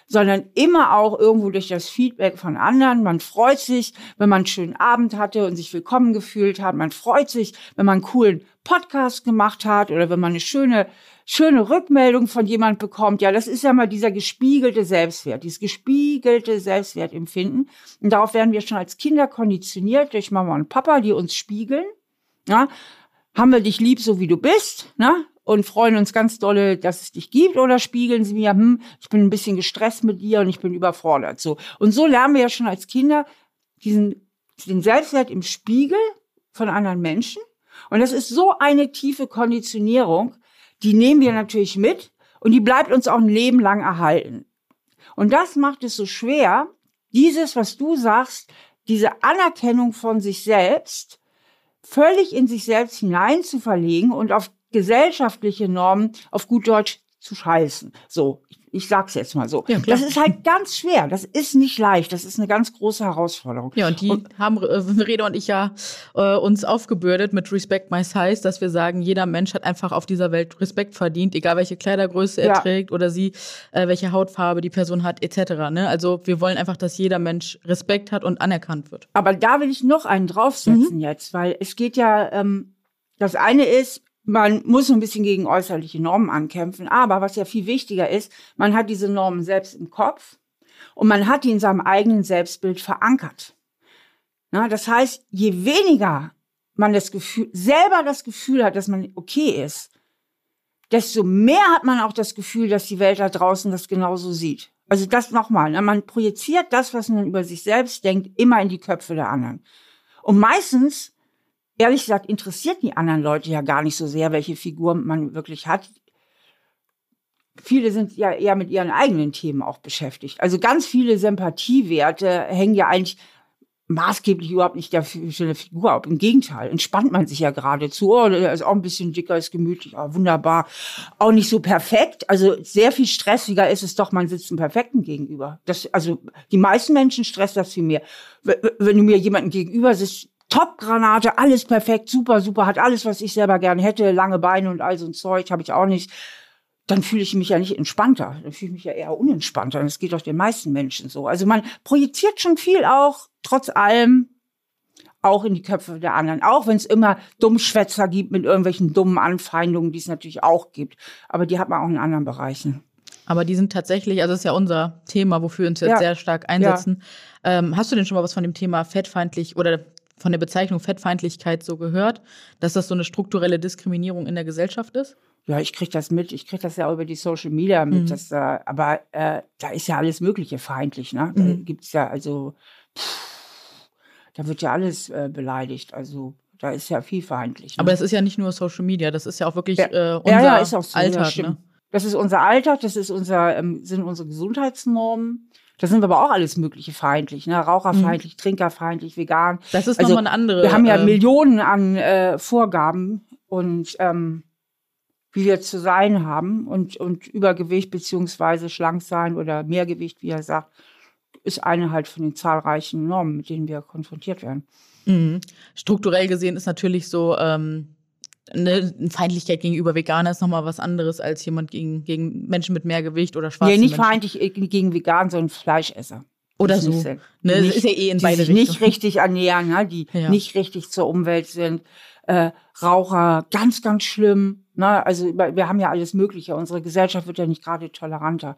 sondern immer auch irgendwo durch das Feedback von anderen. Man freut sich, wenn man einen schönen Abend hatte und sich willkommen gefühlt hat. Man freut sich, wenn man einen coolen Podcast gemacht hat oder wenn man eine schöne schöne Rückmeldung von jemand bekommt, ja, das ist ja mal dieser gespiegelte Selbstwert, dieses gespiegelte Selbstwertempfinden. Und darauf werden wir schon als Kinder konditioniert durch Mama und Papa, die uns spiegeln. Ja, haben wir dich lieb, so wie du bist, ne? Und freuen uns ganz dolle, dass es dich gibt, oder spiegeln sie mir, hm, ich bin ein bisschen gestresst mit dir und ich bin überfordert. So. Und so lernen wir ja schon als Kinder diesen, den Selbstwert im Spiegel von anderen Menschen. Und das ist so eine tiefe Konditionierung, die nehmen wir natürlich mit und die bleibt uns auch ein Leben lang erhalten. Und das macht es so schwer, dieses, was du sagst, diese Anerkennung von sich selbst völlig in sich selbst hinein zu verlegen und auf gesellschaftliche Normen auf gut Deutsch zu scheißen. So, ich sag's jetzt mal so. Ja, das ist halt ganz schwer. Das ist nicht leicht. Das ist eine ganz große Herausforderung.
Ja, und die und, haben äh, Reda und ich ja äh, uns aufgebürdet mit Respect My Size, dass wir sagen, jeder Mensch hat einfach auf dieser Welt Respekt verdient, egal welche Kleidergröße er ja. trägt oder sie, äh, welche Hautfarbe die Person hat, etc. Ne? Also wir wollen einfach, dass jeder Mensch Respekt hat und anerkannt wird.
Aber da will ich noch einen draufsetzen mhm. jetzt, weil es geht ja, ähm, das eine ist, man muss ein bisschen gegen äußerliche Normen ankämpfen. Aber was ja viel wichtiger ist, man hat diese Normen selbst im Kopf und man hat die in seinem eigenen Selbstbild verankert. Na, das heißt, je weniger man das Gefühl, selber das Gefühl hat, dass man okay ist, desto mehr hat man auch das Gefühl, dass die Welt da draußen das genauso sieht. Also das nochmal, ne? man projiziert das, was man über sich selbst denkt, immer in die Köpfe der anderen. Und meistens ehrlich gesagt interessiert die anderen Leute ja gar nicht so sehr, welche Figur man wirklich hat. Viele sind ja eher mit ihren eigenen Themen auch beschäftigt. Also ganz viele Sympathiewerte hängen ja eigentlich maßgeblich überhaupt nicht der Figur ab. Im Gegenteil, entspannt man sich ja geradezu. Oh, der ist auch ein bisschen dicker, ist gemütlich, oh, wunderbar. Auch nicht so perfekt. Also sehr viel stressiger ist es doch, man sitzt einem Perfekten gegenüber. Das, also die meisten Menschen stresst das viel mehr. Wenn du mir jemanden gegenüber sitzt, Top-Granate, alles perfekt, super, super, hat alles, was ich selber gern hätte, lange Beine und all so ein Zeug, habe ich auch nicht. Dann fühle ich mich ja nicht entspannter, dann fühle ich mich ja eher unentspannter. Das geht doch den meisten Menschen so. Also man projiziert schon viel auch, trotz allem, auch in die Köpfe der anderen. Auch wenn es immer Dummschwätzer gibt mit irgendwelchen dummen Anfeindungen, die es natürlich auch gibt. Aber die hat man auch in anderen Bereichen.
Aber die sind tatsächlich, also das ist ja unser Thema, wofür wir uns jetzt ja. sehr stark einsetzen. Ja. Ähm, hast du denn schon mal was von dem Thema fettfeindlich oder von der Bezeichnung Fettfeindlichkeit so gehört, dass das so eine strukturelle Diskriminierung in der Gesellschaft ist?
Ja, ich kriege das mit. Ich kriege das ja auch über die Social Media mit. Mhm. Dass, äh, aber äh, da ist ja alles Mögliche feindlich. Ne? Da mhm. gibt's ja also, pff, da wird ja alles äh, beleidigt. Also da ist ja viel feindlich.
Ne? Aber das ist ja nicht nur Social Media. Das ist ja auch wirklich ja, äh,
unser ja, ja, ist auch so, Alltag. Ne? Das ist unser Alltag. Das ist unser ähm, sind unsere Gesundheitsnormen. Da sind wir aber auch alles Mögliche feindlich, ne? Raucherfeindlich, mhm. Trinkerfeindlich, vegan.
Das ist also, nochmal eine andere.
Wir haben ja äh, Millionen an äh, Vorgaben und ähm, wie wir zu sein haben und, und Übergewicht beziehungsweise schlank sein oder Mehrgewicht, wie er sagt, ist eine halt von den zahlreichen Normen, mit denen wir konfrontiert werden.
Mhm. Strukturell gesehen ist natürlich so, ähm, eine Feindlichkeit gegenüber Veganer ist nochmal was anderes als jemand gegen, gegen Menschen mit mehr Gewicht oder schwarze
Nee, nicht
Menschen.
feindlich äh, gegen Veganer, sondern Fleischesser.
Oder so.
Ne, nicht, ist ja eh in beide die sich nicht richtig ernähren, ne, die ja. nicht richtig zur Umwelt sind. Äh, Raucher, ganz, ganz schlimm. Ne? Also wir haben ja alles Mögliche. Unsere Gesellschaft wird ja nicht gerade toleranter.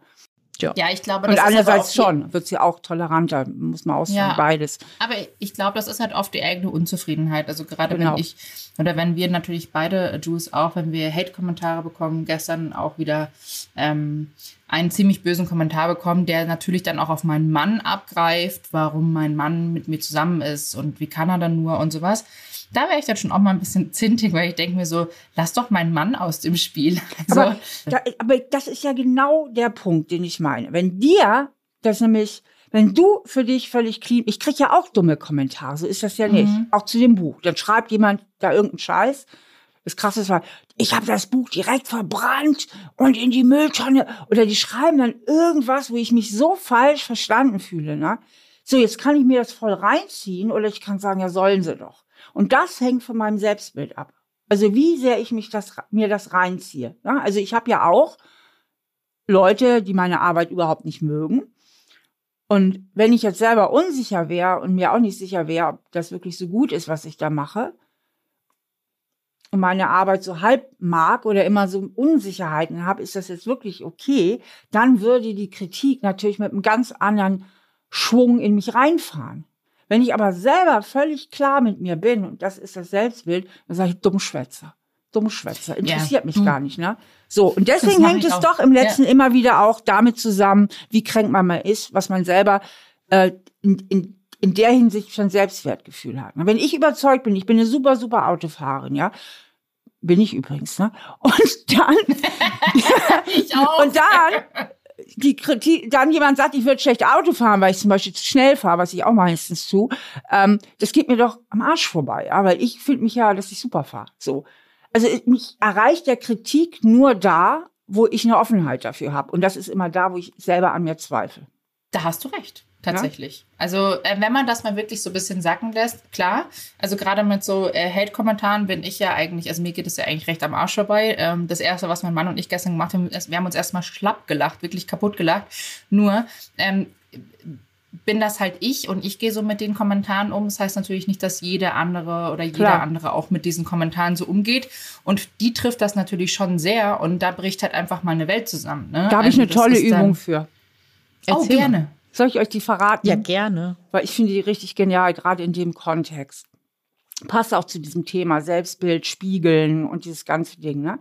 Ja. ja, ich glaube,
das Und einerseits schon, wird sie auch toleranter, muss man ausführen, ja, beides.
Aber ich glaube, das ist halt oft die eigene Unzufriedenheit. Also gerade genau. wenn ich, oder wenn wir natürlich beide Jews auch, wenn wir Hate-Kommentare bekommen, gestern auch wieder ähm, einen ziemlich bösen Kommentar bekommen, der natürlich dann auch auf meinen Mann abgreift, warum mein Mann mit mir zusammen ist und wie kann er dann nur und sowas da wäre ich dann schon auch mal ein bisschen zintig, weil ich denke mir so, lass doch meinen Mann aus dem Spiel.
Also, aber, da, aber das ist ja genau der Punkt, den ich meine. Wenn dir das nämlich, wenn du für dich völlig clean, ich krieg ja auch dumme Kommentare, so ist das ja nicht. Mhm. Auch zu dem Buch. Dann schreibt jemand da irgendeinen Scheiß. Das Krasse war, ich habe das Buch direkt verbrannt und in die Mülltonne. Oder die schreiben dann irgendwas, wo ich mich so falsch verstanden fühle. Ne? So, jetzt kann ich mir das voll reinziehen oder ich kann sagen, ja, sollen sie doch. Und das hängt von meinem Selbstbild ab. Also wie sehr ich mich das, mir das reinziehe. Ja, also ich habe ja auch Leute, die meine Arbeit überhaupt nicht mögen. Und wenn ich jetzt selber unsicher wäre und mir auch nicht sicher wäre, ob das wirklich so gut ist, was ich da mache, und meine Arbeit so halb mag oder immer so Unsicherheiten habe, ist das jetzt wirklich okay, dann würde die Kritik natürlich mit einem ganz anderen Schwung in mich reinfahren. Wenn ich aber selber völlig klar mit mir bin, und das ist das Selbstbild, dann sage ich Dummschwätzer. Dummschwätzer. Interessiert ja. mich hm. gar nicht, ne? So. Und deswegen hängt es auch. doch im letzten ja. immer wieder auch damit zusammen, wie kränk man mal ist, was man selber äh, in, in, in der Hinsicht schon Selbstwertgefühl hat. Wenn ich überzeugt bin, ich bin eine super, super Autofahrerin, ja, bin ich übrigens, ne? Und dann, ich auch. und dann die Kritik, dann jemand sagt, ich würde schlecht Auto fahren, weil ich zum Beispiel zu schnell fahre, was ich auch meistens tue, ähm, das geht mir doch am Arsch vorbei, ja, weil ich finde mich ja, dass ich super fahre. So. Also mich erreicht der Kritik nur da, wo ich eine Offenheit dafür habe. Und das ist immer da, wo ich selber an mir zweifle.
Da hast du recht tatsächlich. Ja? Also äh, wenn man das mal wirklich so ein bisschen sacken lässt, klar. Also gerade mit so äh, Hate-Kommentaren bin ich ja eigentlich, also mir geht es ja eigentlich recht am Arsch vorbei. Ähm, das erste, was mein Mann und ich gestern gemacht haben, ist, wir haben uns erstmal schlapp gelacht, wirklich kaputt gelacht. Nur ähm, bin das halt ich und ich gehe so mit den Kommentaren um. Das heißt natürlich nicht, dass jeder andere oder jeder Klar. andere auch mit diesen Kommentaren so umgeht. Und die trifft das natürlich schon sehr und da bricht halt einfach mal eine Welt zusammen. Ne?
Da habe ich also eine tolle Übung für.
Oh, Erzähl oh, gerne. Mal.
Soll ich euch die verraten?
Ja, gerne.
Weil ich finde die richtig genial, gerade in dem Kontext. Passt auch zu diesem Thema Selbstbild, Spiegeln und dieses ganze Ding. Ne?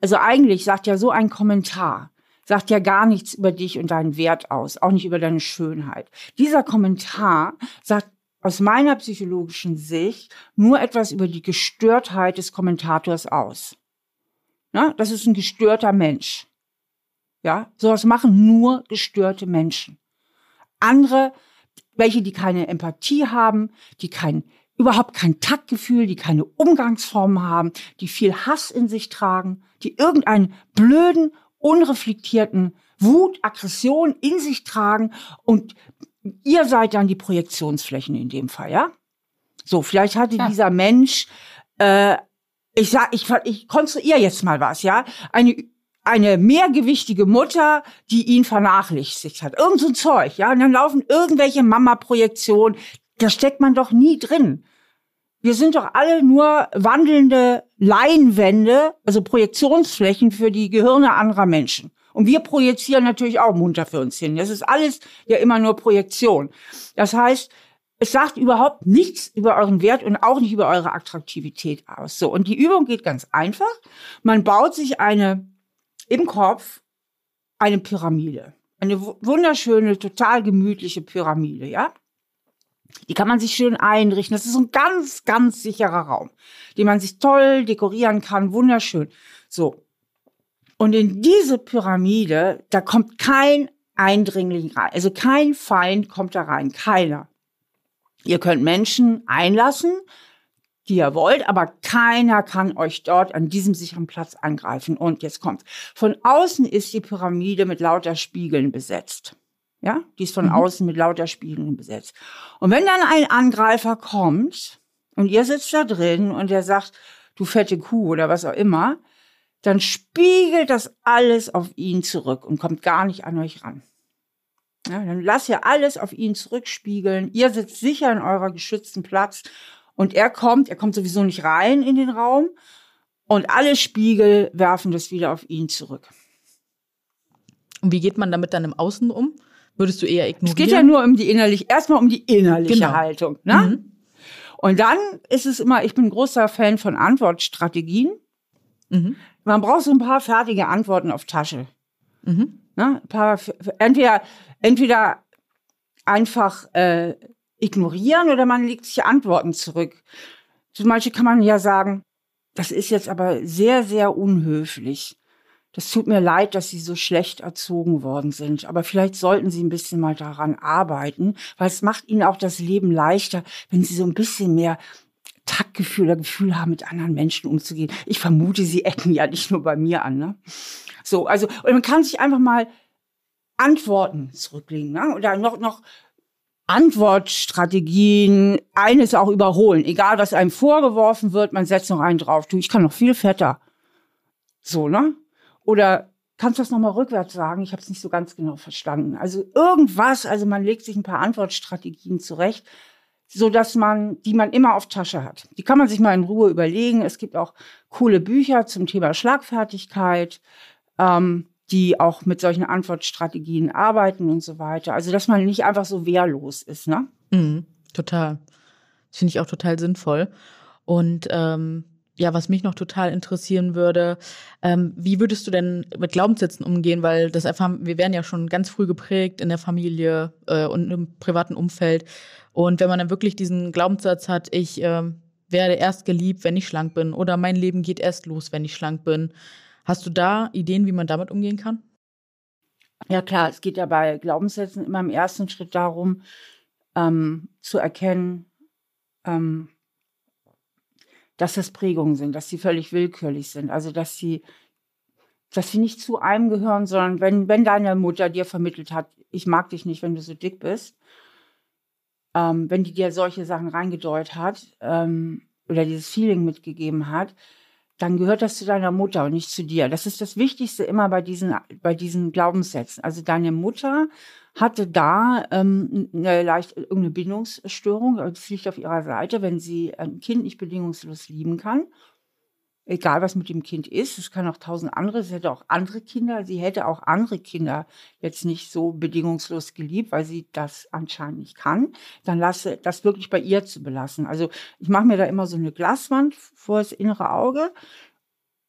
Also eigentlich sagt ja so ein Kommentar, sagt ja gar nichts über dich und deinen Wert aus, auch nicht über deine Schönheit. Dieser Kommentar sagt aus meiner psychologischen Sicht nur etwas über die Gestörtheit des Kommentators aus. Ja, das ist ein gestörter Mensch. Ja, sowas machen nur gestörte Menschen andere, welche, die keine Empathie haben, die kein, überhaupt kein Taktgefühl, die keine Umgangsformen haben, die viel Hass in sich tragen, die irgendeinen blöden, unreflektierten Wut, Aggression in sich tragen und ihr seid dann die Projektionsflächen in dem Fall, ja? So, vielleicht hatte ja. dieser Mensch, äh, ich sag, ich, ich konstruiere jetzt mal was, ja, eine eine mehrgewichtige Mutter, die ihn vernachlässigt hat. Irgend so ein Zeug, ja. Und dann laufen irgendwelche Mama-Projektionen. Da steckt man doch nie drin. Wir sind doch alle nur wandelnde Leinwände, also Projektionsflächen für die Gehirne anderer Menschen. Und wir projizieren natürlich auch munter für uns hin. Das ist alles ja immer nur Projektion. Das heißt, es sagt überhaupt nichts über euren Wert und auch nicht über eure Attraktivität aus. So. Und die Übung geht ganz einfach. Man baut sich eine im Kopf eine Pyramide. Eine wunderschöne, total gemütliche Pyramide, ja? Die kann man sich schön einrichten. Das ist ein ganz, ganz sicherer Raum, den man sich toll dekorieren kann. Wunderschön. So. Und in diese Pyramide, da kommt kein Eindringling rein. Also kein Feind kommt da rein. Keiner. Ihr könnt Menschen einlassen, die ihr wollt, aber keiner kann euch dort an diesem sicheren Platz angreifen. Und jetzt kommt's. Von außen ist die Pyramide mit lauter Spiegeln besetzt. Ja, die ist von mhm. außen mit lauter Spiegeln besetzt. Und wenn dann ein Angreifer kommt und ihr sitzt da drin und er sagt, du fette Kuh oder was auch immer, dann spiegelt das alles auf ihn zurück und kommt gar nicht an euch ran. Ja, dann lasst ihr alles auf ihn zurückspiegeln. Ihr sitzt sicher in eurer geschützten Platz und er kommt, er kommt sowieso nicht rein in den Raum und alle Spiegel werfen das wieder auf ihn zurück.
Und wie geht man damit dann im Außen um? Würdest du eher ignorieren?
Es geht ja nur um die innerliche, erstmal um die innerliche genau. Haltung. Ne? Mhm. Und dann ist es immer, ich bin ein großer Fan von Antwortstrategien. Mhm. Man braucht so ein paar fertige Antworten auf Tasche. Mhm. Ne? Ein paar, entweder, entweder einfach äh, ignorieren oder man legt sich Antworten zurück. Zum Beispiel kann man ja sagen, das ist jetzt aber sehr, sehr unhöflich. Das tut mir leid, dass Sie so schlecht erzogen worden sind. Aber vielleicht sollten Sie ein bisschen mal daran arbeiten, weil es macht Ihnen auch das Leben leichter, wenn Sie so ein bisschen mehr Taktgefühl oder Gefühl haben, mit anderen Menschen umzugehen. Ich vermute, Sie ecken ja nicht nur bei mir an. Ne? So, also, und man kann sich einfach mal Antworten zurücklegen. Ne? Oder noch, noch Antwortstrategien, eines auch überholen. Egal, was einem vorgeworfen wird, man setzt noch einen drauf. Du, ich kann noch viel fetter. So, ne? Oder kannst du das nochmal rückwärts sagen? Ich habe es nicht so ganz genau verstanden. Also irgendwas, also man legt sich ein paar Antwortstrategien zurecht, so dass man, die man immer auf Tasche hat. Die kann man sich mal in Ruhe überlegen. Es gibt auch coole Bücher zum Thema Schlagfertigkeit. Ähm, die auch mit solchen Antwortstrategien arbeiten und so weiter. Also, dass man nicht einfach so wehrlos ist, ne?
Mhm, total. Das finde ich auch total sinnvoll. Und ähm, ja, was mich noch total interessieren würde, ähm, wie würdest du denn mit Glaubenssätzen umgehen? Weil das erfahren, wir werden ja schon ganz früh geprägt in der Familie äh, und im privaten Umfeld. Und wenn man dann wirklich diesen Glaubenssatz hat, ich äh, werde erst geliebt, wenn ich schlank bin, oder mein Leben geht erst los, wenn ich schlank bin, Hast du da Ideen, wie man damit umgehen kann?
Ja klar, es geht ja bei Glaubenssätzen immer im ersten Schritt darum, ähm, zu erkennen, ähm, dass das Prägungen sind, dass sie völlig willkürlich sind. Also dass sie, dass sie nicht zu einem gehören, sondern wenn, wenn deine Mutter dir vermittelt hat, ich mag dich nicht, wenn du so dick bist, ähm, wenn die dir solche Sachen reingedeutet hat ähm, oder dieses Feeling mitgegeben hat, dann gehört das zu deiner Mutter und nicht zu dir. Das ist das Wichtigste immer bei diesen, bei diesen Glaubenssätzen. Also deine Mutter hatte da ähm, eine leicht irgendeine Bindungsstörung, das liegt auf ihrer Seite, wenn sie ein Kind nicht bedingungslos lieben kann egal was mit dem Kind ist, es kann auch tausend andere, es hätte auch andere Kinder, sie hätte auch andere Kinder jetzt nicht so bedingungslos geliebt, weil sie das anscheinend nicht kann, dann lasse das wirklich bei ihr zu belassen. Also ich mache mir da immer so eine Glaswand vor das innere Auge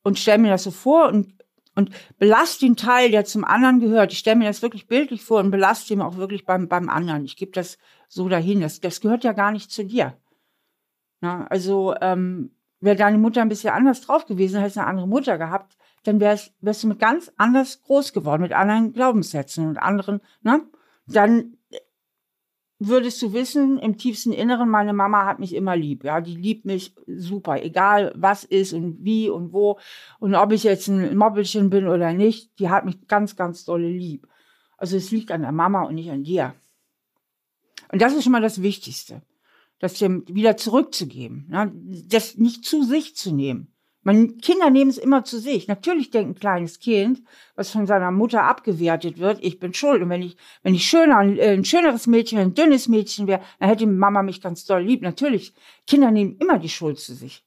und stelle mir das so vor und und belast den Teil, der zum anderen gehört. Ich stelle mir das wirklich bildlich vor und belast ihn auch wirklich beim, beim anderen. Ich gebe das so dahin. Das, das gehört ja gar nicht zu dir. Ja, also ähm, wäre deine Mutter ein bisschen anders drauf gewesen, hättest eine andere Mutter gehabt, dann wärst, wärst du mit ganz anders groß geworden, mit anderen Glaubenssätzen und anderen, ne? Dann würdest du wissen, im tiefsten Inneren, meine Mama hat mich immer lieb, ja, die liebt mich super, egal was ist und wie und wo und ob ich jetzt ein Mobbelchen bin oder nicht, die hat mich ganz, ganz dolle lieb. Also es liegt an der Mama und nicht an dir. Und das ist schon mal das Wichtigste das dem wieder zurückzugeben, ne? das nicht zu sich zu nehmen. Man, Kinder nehmen es immer zu sich. Natürlich denkt ein kleines Kind, was von seiner Mutter abgewertet wird, ich bin schuld. Und wenn ich, wenn ich schöner, äh, ein schöneres Mädchen, ein dünnes Mädchen wäre, dann hätte Mama mich ganz doll lieb. Natürlich, Kinder nehmen immer die Schuld zu sich.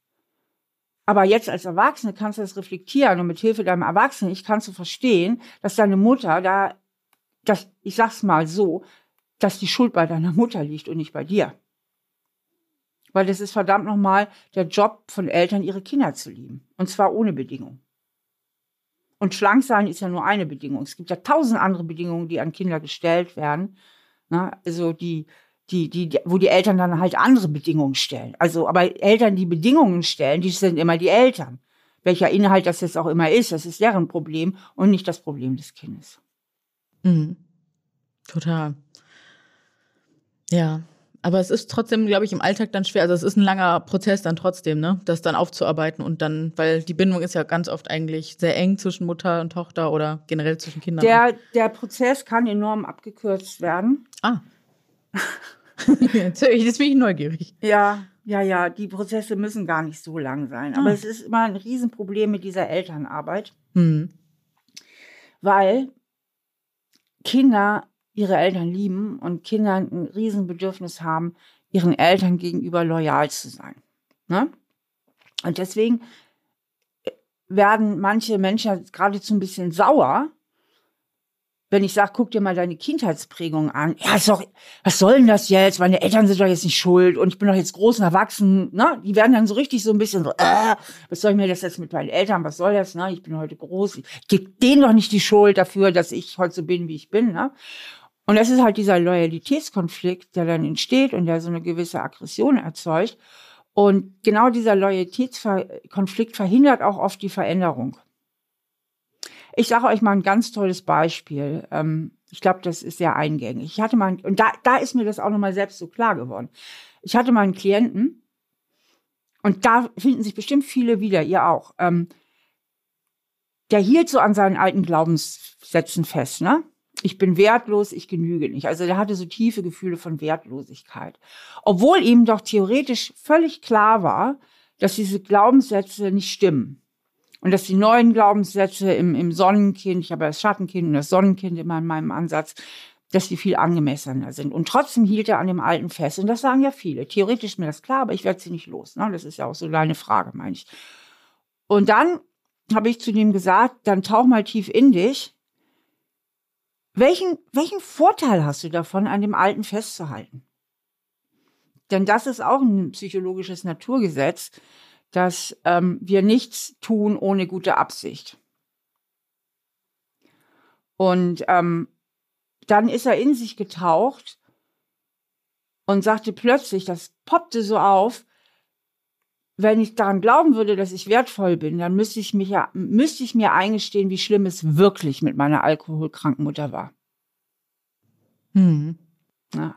Aber jetzt als Erwachsene kannst du das reflektieren und mit Hilfe deinem Erwachsenen, ich kannst du verstehen, dass deine Mutter da, dass, ich sag's mal so, dass die Schuld bei deiner Mutter liegt und nicht bei dir. Weil das ist verdammt nochmal der Job von Eltern, ihre Kinder zu lieben. Und zwar ohne Bedingung. Und schlank sein ist ja nur eine Bedingung. Es gibt ja tausend andere Bedingungen, die an Kinder gestellt werden. Na, also die, die, die, wo die Eltern dann halt andere Bedingungen stellen. Also, aber Eltern, die Bedingungen stellen, die sind immer die Eltern. Welcher Inhalt das jetzt auch immer ist, das ist deren Problem und nicht das Problem des Kindes.
Mhm. Total. Ja, aber es ist trotzdem, glaube ich, im Alltag dann schwer. Also es ist ein langer Prozess dann trotzdem, ne? Das dann aufzuarbeiten und dann, weil die Bindung ist ja ganz oft eigentlich sehr eng zwischen Mutter und Tochter oder generell zwischen Kindern.
Der, der Prozess kann enorm abgekürzt werden.
Ah. Jetzt bin ich neugierig.
Ja, ja, ja, die Prozesse müssen gar nicht so lang sein. Aber ah. es ist immer ein Riesenproblem mit dieser Elternarbeit. Mhm. Weil Kinder ihre Eltern lieben und Kinder ein Riesenbedürfnis haben, ihren Eltern gegenüber loyal zu sein. Ne? Und deswegen werden manche Menschen geradezu ein bisschen sauer, wenn ich sage, guck dir mal deine Kindheitsprägung an. Ja, ist doch, was soll denn das jetzt? Meine Eltern sind doch jetzt nicht schuld und ich bin doch jetzt groß und erwachsen. Ne? Die werden dann so richtig so ein bisschen so, äh, was soll ich mir das jetzt mit meinen Eltern? Was soll das? Ne? Ich bin heute groß. Ich gebe denen doch nicht die Schuld dafür, dass ich heute so bin, wie ich bin. Ne? Und das ist halt dieser Loyalitätskonflikt, der dann entsteht und der so eine gewisse Aggression erzeugt. Und genau dieser Loyalitätskonflikt verhindert auch oft die Veränderung. Ich sage euch mal ein ganz tolles Beispiel. Ähm, ich glaube, das ist sehr eingängig. Ich hatte mal, und da, da ist mir das auch nochmal selbst so klar geworden. Ich hatte mal einen Klienten, und da finden sich bestimmt viele wieder, ihr auch. Ähm, der hielt so an seinen alten Glaubenssätzen fest, ne? Ich bin wertlos, ich genüge nicht. Also der hatte so tiefe Gefühle von Wertlosigkeit. Obwohl ihm doch theoretisch völlig klar war, dass diese Glaubenssätze nicht stimmen. Und dass die neuen Glaubenssätze im, im Sonnenkind, ich habe das Schattenkind und das Sonnenkind immer in meinem Ansatz, dass die viel angemessener sind. Und trotzdem hielt er an dem Alten fest. Und das sagen ja viele. Theoretisch ist mir das klar, aber ich werde sie nicht los. Ne? Das ist ja auch so deine Frage, meine ich. Und dann habe ich zu ihm gesagt, dann tauch mal tief in dich. Welchen, welchen Vorteil hast du davon, an dem Alten festzuhalten? Denn das ist auch ein psychologisches Naturgesetz, dass ähm, wir nichts tun ohne gute Absicht. Und ähm, dann ist er in sich getaucht und sagte plötzlich, das poppte so auf, wenn ich daran glauben würde, dass ich wertvoll bin, dann müsste ich mich ja, müsste ich mir eingestehen, wie schlimm es wirklich mit meiner alkoholkranken Mutter war. Hm. Ja.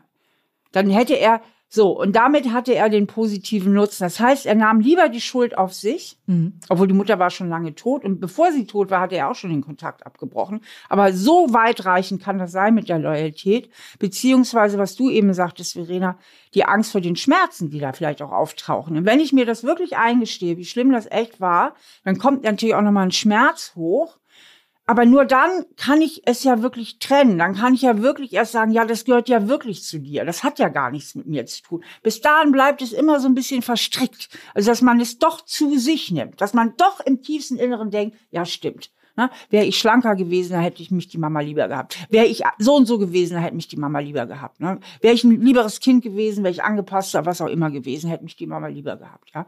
Dann hätte er so, und damit hatte er den positiven Nutzen. Das heißt, er nahm lieber die Schuld auf sich, mhm. obwohl die Mutter war schon lange tot. Und bevor sie tot war, hatte er auch schon den Kontakt abgebrochen. Aber so weitreichend kann das sein mit der Loyalität. Beziehungsweise, was du eben sagtest, Verena, die Angst vor den Schmerzen, die da vielleicht auch auftauchen. Und wenn ich mir das wirklich eingestehe, wie schlimm das echt war, dann kommt natürlich auch nochmal ein Schmerz hoch. Aber nur dann kann ich es ja wirklich trennen. Dann kann ich ja wirklich erst sagen, ja, das gehört ja wirklich zu dir. Das hat ja gar nichts mit mir zu tun. Bis dahin bleibt es immer so ein bisschen verstrickt. Also, dass man es doch zu sich nimmt. Dass man doch im tiefsten Inneren denkt, ja, stimmt. Ne? Wäre ich schlanker gewesen, dann hätte ich mich die Mama lieber gehabt. Wäre ich so und so gewesen, dann hätte mich die Mama lieber gehabt. Ne? Wäre ich ein lieberes Kind gewesen, wäre ich angepasster, was auch immer gewesen, hätte mich die Mama lieber gehabt. Ja?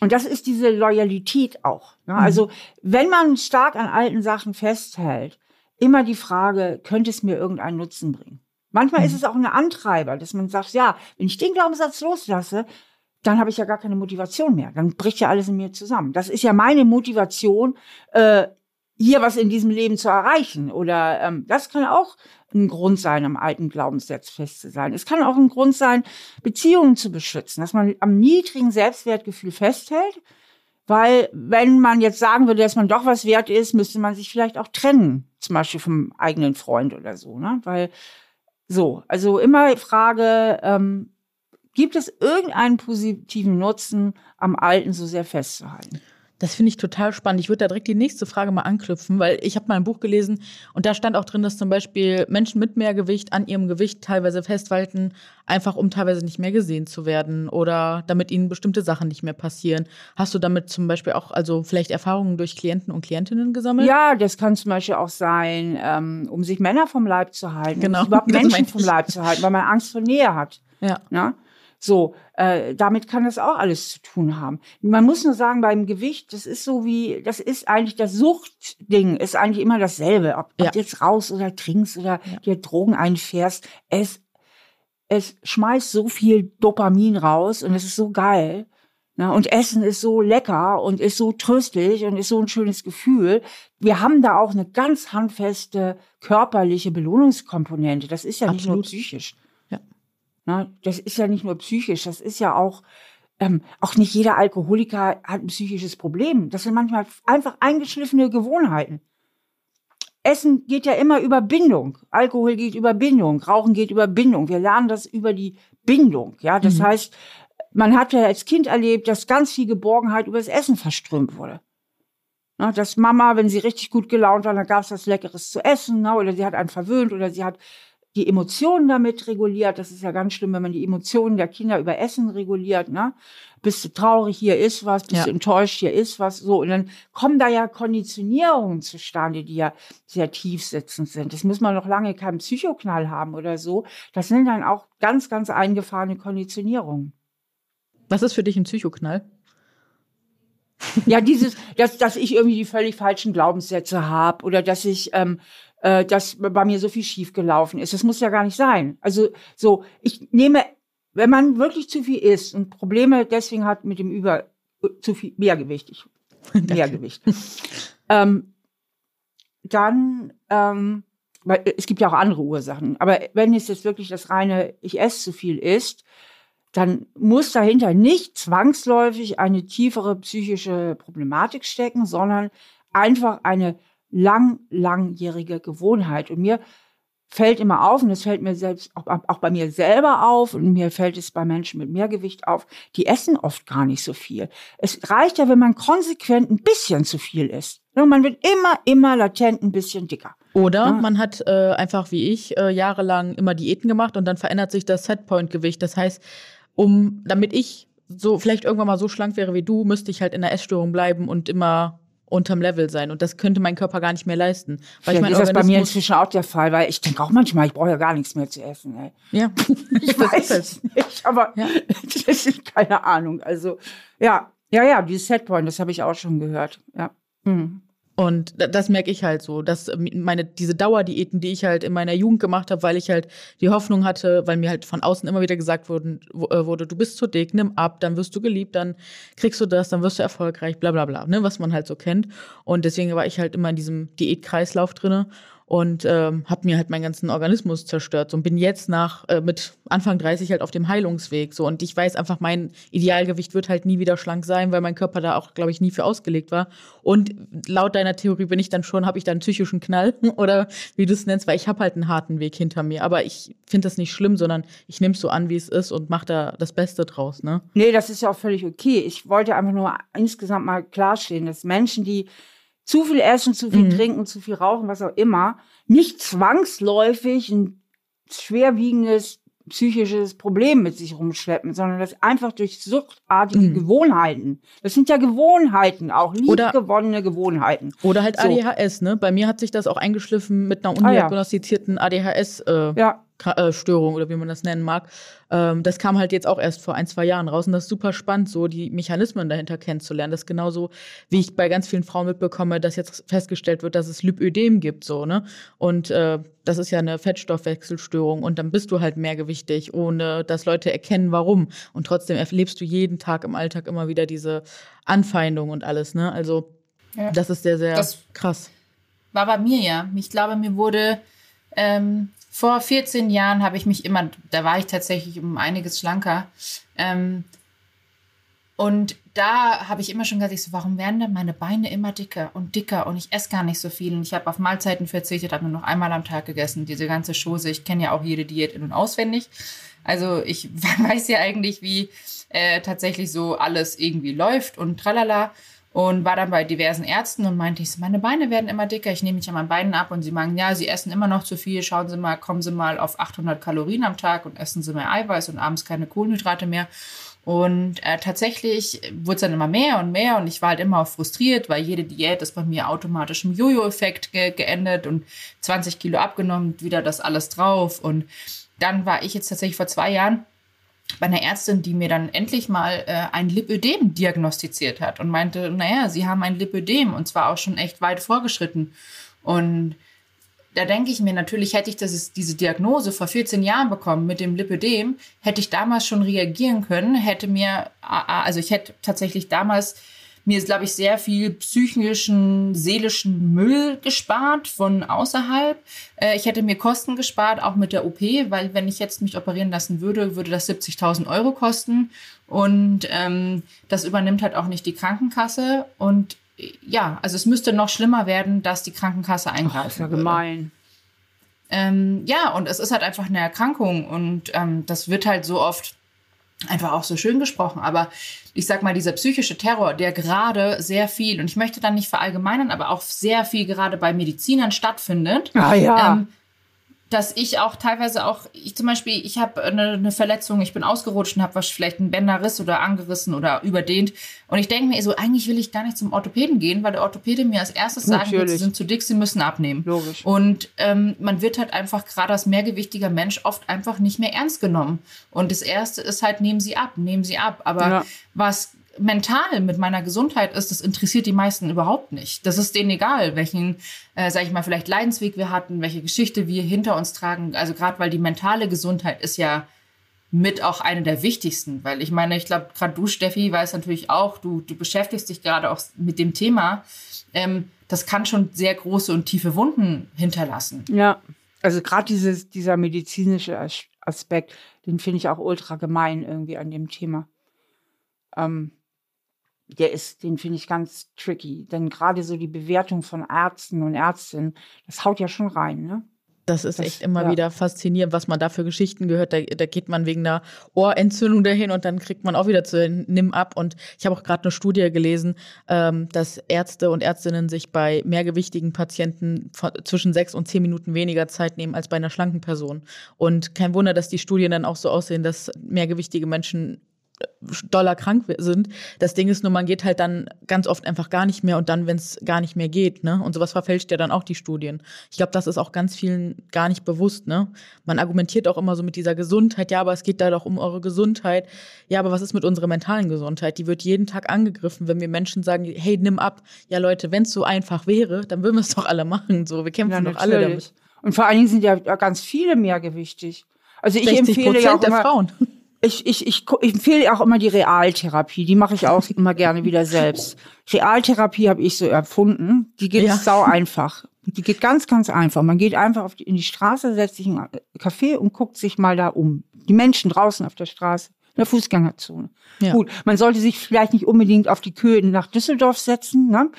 Und das ist diese Loyalität auch. Ne? Mhm. Also wenn man stark an alten Sachen festhält, immer die Frage, könnte es mir irgendeinen Nutzen bringen? Manchmal mhm. ist es auch eine Antreiber, dass man sagt, ja, wenn ich den Glaubenssatz loslasse, dann habe ich ja gar keine Motivation mehr. Dann bricht ja alles in mir zusammen. Das ist ja meine Motivation, äh, hier was in diesem Leben zu erreichen. Oder ähm, das kann auch ein Grund sein, am alten Glaubenssatz fest zu sein. Es kann auch ein Grund sein, Beziehungen zu beschützen, dass man am niedrigen Selbstwertgefühl festhält. Weil wenn man jetzt sagen würde, dass man doch was wert ist, müsste man sich vielleicht auch trennen, zum Beispiel vom eigenen Freund oder so. Ne? Weil so, also immer Frage, ähm, gibt es irgendeinen positiven Nutzen, am Alten so sehr festzuhalten?
Das finde ich total spannend. Ich würde da direkt die nächste Frage mal anknüpfen, weil ich habe mal ein Buch gelesen und da stand auch drin, dass zum Beispiel Menschen mit mehr Gewicht an ihrem Gewicht teilweise festhalten, einfach um teilweise nicht mehr gesehen zu werden oder damit ihnen bestimmte Sachen nicht mehr passieren. Hast du damit zum Beispiel auch also vielleicht Erfahrungen durch Klienten und Klientinnen gesammelt?
Ja, das kann zum Beispiel auch sein, ähm, um sich Männer vom Leib zu halten, genau. um überhaupt Menschen vom Leib zu halten, weil man Angst vor Nähe hat. Ja. Na? So, äh, damit kann das auch alles zu tun haben. Man muss nur sagen, beim Gewicht, das ist so wie, das ist eigentlich das Suchtding, ist eigentlich immer dasselbe. Ob, ja. ob du jetzt raus oder trinkst oder ja. dir Drogen einfährst, es, es schmeißt so viel Dopamin raus und es ist so geil. Ne? Und Essen ist so lecker und ist so tröstlich und ist so ein schönes Gefühl. Wir haben da auch eine ganz handfeste körperliche Belohnungskomponente. Das ist ja Absolut. nicht nur psychisch. Ne? Das ist ja nicht nur psychisch, das ist ja auch, ähm, auch nicht jeder Alkoholiker hat ein psychisches Problem. Das sind manchmal einfach eingeschliffene Gewohnheiten. Essen geht ja immer über Bindung. Alkohol geht über Bindung. Rauchen geht über Bindung. Wir lernen das über die Bindung. Ja, das mhm. heißt, man hat ja als Kind erlebt, dass ganz viel Geborgenheit über das Essen verströmt wurde. Na, dass Mama, wenn sie richtig gut gelaunt war, dann gab es was Leckeres zu essen, na, oder sie hat einen verwöhnt oder sie hat die Emotionen damit reguliert. Das ist ja ganz schlimm, wenn man die Emotionen der Kinder über Essen reguliert. Ne? Bist du traurig, hier ist was, bist ja. du enttäuscht, hier ist was. So, und dann kommen da ja Konditionierungen zustande, die ja sehr tiefsitzend sind. Das muss man noch lange keinen Psychoknall haben oder so. Das sind dann auch ganz, ganz eingefahrene Konditionierungen.
Was ist für dich ein Psychoknall?
Ja, dieses, dass, dass ich irgendwie die völlig falschen Glaubenssätze habe oder dass ich ähm, äh, dass bei mir so viel schiefgelaufen ist. Das muss ja gar nicht sein. Also so, ich nehme, wenn man wirklich zu viel isst und Probleme deswegen hat mit dem Über zu viel Mehrgewicht, ich, Mehrgewicht, ähm, dann ähm, weil es gibt ja auch andere Ursachen. Aber wenn es jetzt wirklich das reine Ich esse zu viel ist, dann muss dahinter nicht zwangsläufig eine tiefere psychische Problematik stecken, sondern einfach eine lang, langjährige Gewohnheit. Und mir fällt immer auf, und es fällt mir selbst auch, auch bei mir selber auf, und mir fällt es bei Menschen mit mehr Gewicht auf, die essen oft gar nicht so viel. Es reicht ja, wenn man konsequent ein bisschen zu viel isst. Man wird immer, immer latent ein bisschen dicker.
Oder ja. man hat äh, einfach wie ich äh, jahrelang immer Diäten gemacht und dann verändert sich das Setpoint-Gewicht. Das heißt, um, damit ich so vielleicht irgendwann mal so schlank wäre wie du, müsste ich halt in der Essstörung bleiben und immer unterm Level sein. Und das könnte mein Körper gar nicht mehr leisten.
Weil ich mein ist das bei mir inzwischen auch der Fall, weil ich denke auch manchmal, ich brauche ja gar nichts mehr zu essen. Ey.
Ja,
ich weiß es nicht, aber ja. das ist keine Ahnung. Also ja, ja, ja, dieses Setpoint, das habe ich auch schon gehört. Ja. Hm.
Und das merke ich halt so, dass meine diese Dauerdiäten, die ich halt in meiner Jugend gemacht habe, weil ich halt die Hoffnung hatte, weil mir halt von außen immer wieder gesagt wurde, äh, wurde, du bist zu dick, nimm ab, dann wirst du geliebt, dann kriegst du das, dann wirst du erfolgreich, bla bla bla, ne, was man halt so kennt. Und deswegen war ich halt immer in diesem Diätkreislauf drinne und ähm, habe mir halt meinen ganzen Organismus zerstört so, und bin jetzt nach äh, mit Anfang 30 halt auf dem Heilungsweg so und ich weiß einfach mein Idealgewicht wird halt nie wieder schlank sein, weil mein Körper da auch glaube ich nie für ausgelegt war und laut deiner Theorie bin ich dann schon habe ich da einen psychischen Knall oder wie du es nennst, weil ich habe halt einen harten Weg hinter mir, aber ich finde das nicht schlimm, sondern ich nehme es so an, wie es ist und mache da das Beste draus, ne?
Nee, das ist ja auch völlig okay. Ich wollte einfach nur insgesamt mal klarstellen, dass Menschen, die zu viel essen, zu viel mhm. trinken, zu viel rauchen, was auch immer, nicht zwangsläufig ein schwerwiegendes psychisches Problem mit sich rumschleppen, sondern das einfach durch suchtartige mhm. Gewohnheiten. Das sind ja Gewohnheiten, auch liebgewonnene Gewohnheiten.
Oder halt so. ADHS, ne? Bei mir hat sich das auch eingeschliffen mit einer undiagnostizierten ah, ja. ADHS. Äh, ja. Äh, Störung oder wie man das nennen mag. Ähm, das kam halt jetzt auch erst vor ein, zwei Jahren raus und das ist super spannend, so die Mechanismen dahinter kennenzulernen. Das ist genauso, wie ich bei ganz vielen Frauen mitbekomme, dass jetzt festgestellt wird, dass es Lipödem gibt, so, ne? Und äh, das ist ja eine Fettstoffwechselstörung und dann bist du halt mehrgewichtig, ohne dass Leute erkennen, warum. Und trotzdem erlebst du jeden Tag im Alltag immer wieder diese Anfeindung und alles, ne? Also, ja. das ist sehr, sehr das krass.
War bei mir ja. Ich glaube, mir wurde ähm, vor 14 Jahren habe ich mich immer, da war ich tatsächlich um einiges schlanker. Ähm, und da habe ich immer schon gesagt, so, warum werden denn meine Beine immer dicker und dicker und ich esse gar nicht so viel und ich habe auf Mahlzeiten verzichtet, habe nur noch einmal am Tag gegessen, diese ganze Chose. Ich kenne ja auch jede Diät in- und auswendig. Also ich weiß ja eigentlich, wie äh, tatsächlich so alles irgendwie läuft und tralala und war dann bei diversen Ärzten und meinte ich, meine Beine werden immer dicker, ich nehme mich an meinen Beinen ab und sie meinen, ja, sie essen immer noch zu viel, schauen Sie mal, kommen Sie mal auf 800 Kalorien am Tag und essen Sie mehr Eiweiß und abends keine Kohlenhydrate mehr. Und äh, tatsächlich wurde es dann immer mehr und mehr und ich war halt immer auch frustriert, weil jede Diät ist bei mir automatisch im Jojo-Effekt ge geendet und 20 Kilo abgenommen, wieder das alles drauf. Und dann war ich jetzt tatsächlich vor zwei Jahren bei einer Ärztin, die mir dann endlich mal äh, ein Lipödem diagnostiziert hat und meinte, naja, sie haben ein Lipödem und zwar auch schon echt weit vorgeschritten. Und da denke ich mir, natürlich hätte ich das, diese Diagnose vor 14 Jahren bekommen mit dem Lipödem, hätte ich damals schon reagieren können, hätte mir, also ich hätte tatsächlich damals mir ist, glaube ich, sehr viel psychischen, seelischen Müll gespart von außerhalb. Äh, ich hätte mir Kosten gespart, auch mit der OP, weil wenn ich jetzt mich operieren lassen würde, würde das 70.000 Euro kosten. Und ähm, das übernimmt halt auch nicht die Krankenkasse. Und ja, also es müsste noch schlimmer werden, dass die Krankenkasse eingreifen Ach, ist ja
gemein.
Ähm, ja, und es ist halt einfach eine Erkrankung und ähm, das wird halt so oft einfach auch so schön gesprochen. Aber ich sag mal, dieser psychische Terror, der gerade sehr viel, und ich möchte dann nicht verallgemeinern, aber auch sehr viel gerade bei Medizinern stattfindet.
Ah ja. Ähm,
dass ich auch teilweise auch, ich zum Beispiel, ich habe eine, eine Verletzung, ich bin ausgerutscht und habe vielleicht einen Bänderriss oder angerissen oder überdehnt. Und ich denke mir so, eigentlich will ich gar nicht zum Orthopäden gehen, weil der Orthopäde mir als erstes sagen wird, sie sind zu dick, sie müssen abnehmen.
Logisch.
Und ähm, man wird halt einfach gerade als mehrgewichtiger Mensch oft einfach nicht mehr ernst genommen. Und das Erste ist halt, nehmen Sie ab, nehmen Sie ab. Aber ja. was mental mit meiner Gesundheit ist, das interessiert die meisten überhaupt nicht. Das ist denen egal, welchen, äh, sag ich mal, vielleicht Leidensweg wir hatten, welche Geschichte wir hinter uns tragen. Also gerade weil die mentale Gesundheit ist ja mit auch eine der wichtigsten, weil ich meine, ich glaube, gerade du, Steffi, weißt natürlich auch, du, du beschäftigst dich gerade auch mit dem Thema. Ähm, das kann schon sehr große und tiefe Wunden hinterlassen.
Ja, also gerade dieser medizinische Aspekt, den finde ich auch ultra gemein irgendwie an dem Thema. Ähm, der ist, den finde ich ganz tricky. Denn gerade so die Bewertung von Ärzten und Ärztinnen, das haut ja schon rein, ne?
Das ist das, echt immer ja. wieder faszinierend, was man da für Geschichten gehört. Da, da, geht man wegen einer Ohrentzündung dahin und dann kriegt man auch wieder zu Nimm ab. Und ich habe auch gerade eine Studie gelesen, ähm, dass Ärzte und Ärztinnen sich bei mehrgewichtigen Patienten zwischen sechs und zehn Minuten weniger Zeit nehmen als bei einer schlanken Person. Und kein Wunder, dass die Studien dann auch so aussehen, dass mehrgewichtige Menschen doller krank sind. Das Ding ist nur, man geht halt dann ganz oft einfach gar nicht mehr und dann, wenn es gar nicht mehr geht, ne? Und sowas verfälscht ja dann auch die Studien. Ich glaube, das ist auch ganz vielen gar nicht bewusst, ne? Man argumentiert auch immer so mit dieser Gesundheit, ja, aber es geht da doch um eure Gesundheit. Ja, aber was ist mit unserer mentalen Gesundheit? Die wird jeden Tag angegriffen, wenn wir Menschen sagen, hey, nimm ab. Ja, Leute, wenn es so einfach wäre, dann würden wir es doch alle machen. So, wir kämpfen ja, doch alle damit.
Und vor allen Dingen sind ja ganz viele mehrgewichtig. Also ich empfehle ja auch immer, Frauen ich, ich, ich, ich empfehle auch immer die Realtherapie. Die mache ich auch immer gerne wieder selbst. Realtherapie habe ich so erfunden. Die geht ja. sau einfach. Die geht ganz, ganz einfach. Man geht einfach die, in die Straße, setzt sich in einen Café und guckt sich mal da um. Die Menschen draußen auf der Straße, in der Fußgängerzone. Ja. Gut, man sollte sich vielleicht nicht unbedingt auf die Kühe nach Düsseldorf setzen, ne?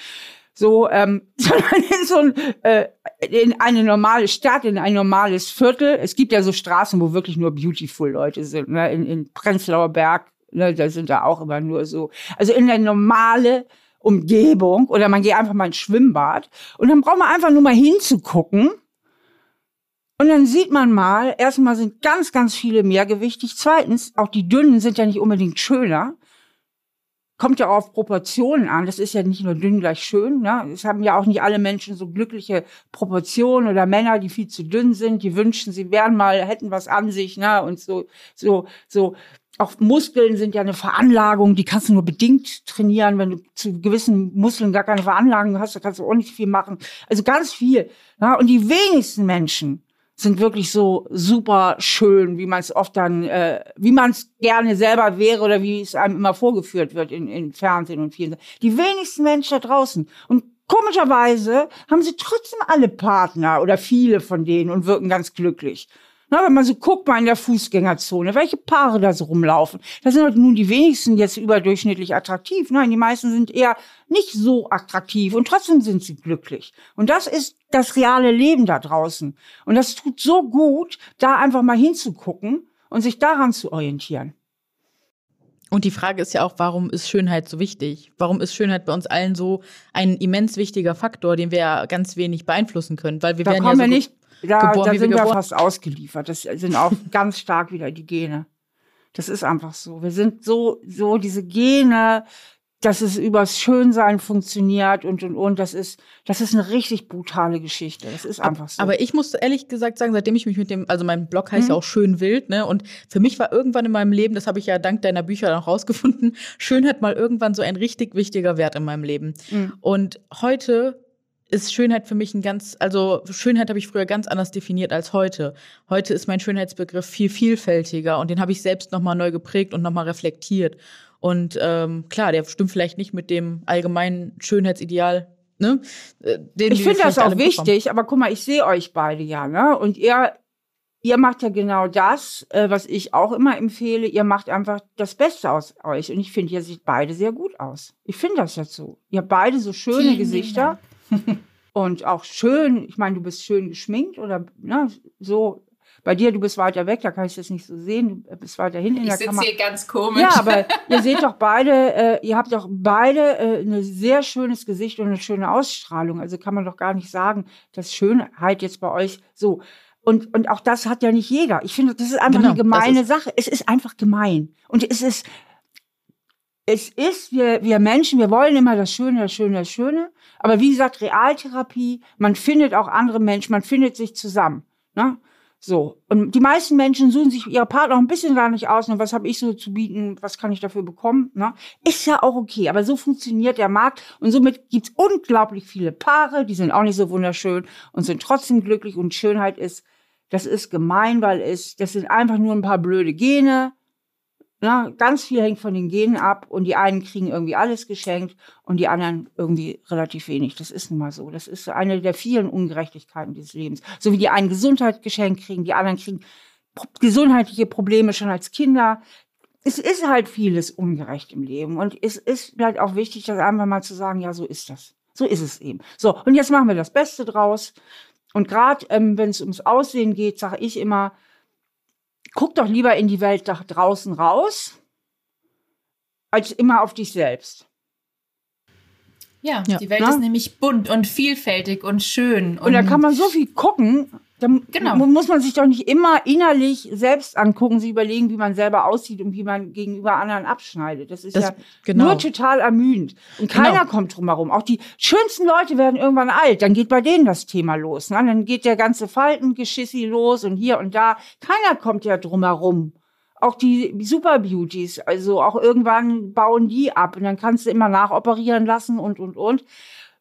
So, ähm, sondern in so ein, äh, in eine normale Stadt, in ein normales Viertel. Es gibt ja so Straßen, wo wirklich nur beautiful Leute sind. Ne? In, in Prenzlauer Berg, ne? da sind da auch immer nur so. Also in der normale Umgebung oder man geht einfach mal ins Schwimmbad und dann braucht man einfach nur mal hinzugucken. Und dann sieht man mal, erstmal sind ganz, ganz viele mehrgewichtig. Zweitens, auch die Dünnen sind ja nicht unbedingt schöner kommt ja auch auf Proportionen an. Das ist ja nicht nur dünn gleich schön. Ne? Es haben ja auch nicht alle Menschen so glückliche Proportionen oder Männer, die viel zu dünn sind, die wünschen, sie wären mal, hätten was an sich, ne? Und so, so, so. Auch Muskeln sind ja eine Veranlagung, die kannst du nur bedingt trainieren. Wenn du zu gewissen Muskeln gar keine Veranlagung hast, dann kannst du auch nicht viel machen. Also ganz viel. Ne? Und die wenigsten Menschen sind wirklich so super schön, wie man es oft dann, äh, wie man es gerne selber wäre oder wie es einem immer vorgeführt wird in, in Fernsehen und vielen. Die wenigsten Menschen da draußen. Und komischerweise haben sie trotzdem alle Partner oder viele von denen und wirken ganz glücklich. Na, wenn man so guckt mal in der Fußgängerzone, welche Paare da so rumlaufen. Da sind halt nun die wenigsten jetzt überdurchschnittlich attraktiv. Nein, die meisten sind eher nicht so attraktiv und trotzdem sind sie glücklich. Und das ist das reale Leben da draußen. Und das tut so gut, da einfach mal hinzugucken und sich daran zu orientieren.
Und die Frage ist ja auch, warum ist Schönheit so wichtig? Warum ist Schönheit bei uns allen so ein immens wichtiger Faktor, den wir ja ganz wenig beeinflussen können? Weil wir
da
werden
ja
so
wir nicht da, geboren, da sind wir, wir fast ausgeliefert. Das sind auch ganz stark wieder die Gene. Das ist einfach so. Wir sind so, so diese Gene, dass es übers Schönsein funktioniert und und und. Das ist, das ist eine richtig brutale Geschichte. Das ist einfach so.
Aber ich muss ehrlich gesagt sagen, seitdem ich mich mit dem, also mein Blog heißt mhm. ja auch schön wild, ne? Und für mich war irgendwann in meinem Leben, das habe ich ja dank deiner Bücher auch rausgefunden, Schönheit mal irgendwann so ein richtig wichtiger Wert in meinem Leben. Mhm. Und heute ist Schönheit für mich ein ganz, also Schönheit habe ich früher ganz anders definiert als heute. Heute ist mein Schönheitsbegriff viel vielfältiger und den habe ich selbst nochmal neu geprägt und nochmal reflektiert. Und ähm, klar, der stimmt vielleicht nicht mit dem allgemeinen Schönheitsideal. Ne?
Äh, den ich finde das auch wichtig, bekommen. aber guck mal, ich sehe euch beide ja, ne? Und ihr, ihr macht ja genau das, äh, was ich auch immer empfehle. Ihr macht einfach das Beste aus euch. Und ich finde, ihr seht beide sehr gut aus. Ich finde das jetzt so. Ihr habt beide so schöne Gesichter. Dank. und auch schön, ich meine, du bist schön geschminkt oder ne, so. Bei dir, du bist weiter weg, da kann ich das nicht so sehen. Du bist weiter hinten in der Kamera.
Ich sitze hier ganz komisch.
Ja, aber ihr seht doch beide, äh, ihr habt doch beide äh, ein sehr schönes Gesicht und eine schöne Ausstrahlung. Also kann man doch gar nicht sagen, dass Schönheit jetzt bei euch so. Und, und auch das hat ja nicht jeder. Ich finde, das ist einfach genau, eine gemeine Sache. Es ist einfach gemein. Und es ist, es ist, wir, wir Menschen, wir wollen immer das Schöne, das Schöne, das Schöne. Aber wie gesagt, Realtherapie, man findet auch andere Menschen, man findet sich zusammen. Ne? So. Und die meisten Menschen suchen sich ihre Partner auch ein bisschen gar nicht aus. Ne? Was habe ich so zu bieten? Was kann ich dafür bekommen? Ne? Ist ja auch okay. Aber so funktioniert der Markt. Und somit gibt's unglaublich viele Paare, die sind auch nicht so wunderschön und sind trotzdem glücklich. Und Schönheit ist, das ist gemein, weil es, das sind einfach nur ein paar blöde Gene na, ganz viel hängt von den Genen ab und die einen kriegen irgendwie alles geschenkt und die anderen irgendwie relativ wenig. Das ist nun mal so. Das ist eine der vielen Ungerechtigkeiten dieses Lebens. So wie die einen Gesundheit geschenkt kriegen, die anderen kriegen gesundheitliche Probleme schon als Kinder. es ist halt vieles ungerecht im Leben. Und es ist halt auch wichtig, das einfach mal zu sagen, ja, so ist das. So ist es eben. So, und jetzt machen wir das Beste draus. Und gerade ähm, wenn es ums Aussehen geht, sage ich immer, guck doch lieber in die Welt da draußen raus, als immer auf dich selbst.
Ja, ja. die Welt Na? ist nämlich bunt und vielfältig und schön.
Und, und da kann man so viel gucken. Da genau. muss man sich doch nicht immer innerlich selbst angucken, sich überlegen, wie man selber aussieht und wie man gegenüber anderen abschneidet. Das ist das, ja genau. nur total ermüdend. Und genau. keiner genau. kommt drum herum. Auch die schönsten Leute werden irgendwann alt. Dann geht bei denen das Thema los. Ne? Dann geht der ganze Faltengeschissi los und hier und da. Keiner kommt ja drum herum auch die Superbeauties, also auch irgendwann bauen die ab und dann kannst du immer nachoperieren lassen und, und, und.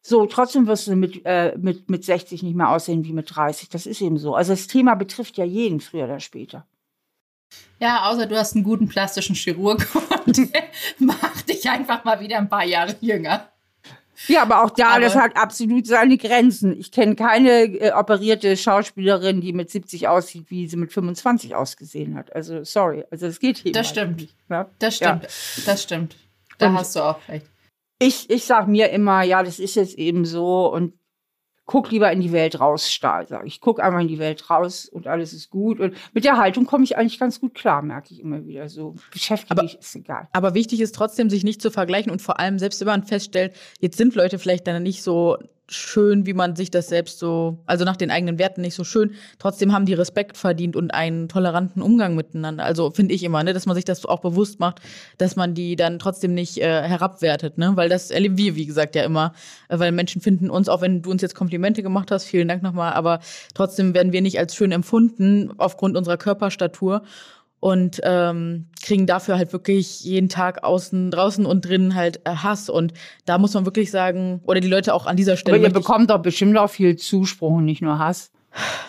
So, trotzdem wirst du mit, äh, mit, mit 60 nicht mehr aussehen wie mit 30. Das ist eben so. Also das Thema betrifft ja jeden früher oder später.
Ja, außer du hast einen guten plastischen Chirurg und mach dich einfach mal wieder ein paar Jahre jünger.
Ja, aber auch da, aber das hat absolut seine Grenzen. Ich kenne keine äh, operierte Schauspielerin, die mit 70 aussieht, wie sie mit 25 ausgesehen hat. Also, sorry. Also, das geht
hier. Das stimmt. Nicht, ja? Das stimmt. Ja. Das stimmt. Da und hast du auch recht.
Ich, ich sag mir immer, ja, das ist jetzt eben so und guck lieber in die Welt raus, Stahl, sage ich. Guck einmal in die Welt raus und alles ist gut. Und mit der Haltung komme ich eigentlich ganz gut klar, merke ich immer wieder. So beschäftigt mich ist egal.
Aber wichtig ist trotzdem, sich nicht zu vergleichen und vor allem, selbst wenn man feststellt, jetzt sind Leute vielleicht dann nicht so schön, wie man sich das selbst so, also nach den eigenen Werten nicht so schön. Trotzdem haben die Respekt verdient und einen toleranten Umgang miteinander. Also finde ich immer, ne, dass man sich das auch bewusst macht, dass man die dann trotzdem nicht äh, herabwertet, ne, weil das erleben wir, wie gesagt, ja immer, weil Menschen finden uns, auch wenn du uns jetzt Komplimente gemacht hast, vielen Dank nochmal, aber trotzdem werden wir nicht als schön empfunden aufgrund unserer Körperstatur und ähm, kriegen dafür halt wirklich jeden Tag außen, draußen und drinnen halt äh, Hass. Und da muss man wirklich sagen, oder die Leute auch an dieser Stelle.
Aber ihr bekommt doch bestimmt auch viel Zuspruch und nicht nur Hass.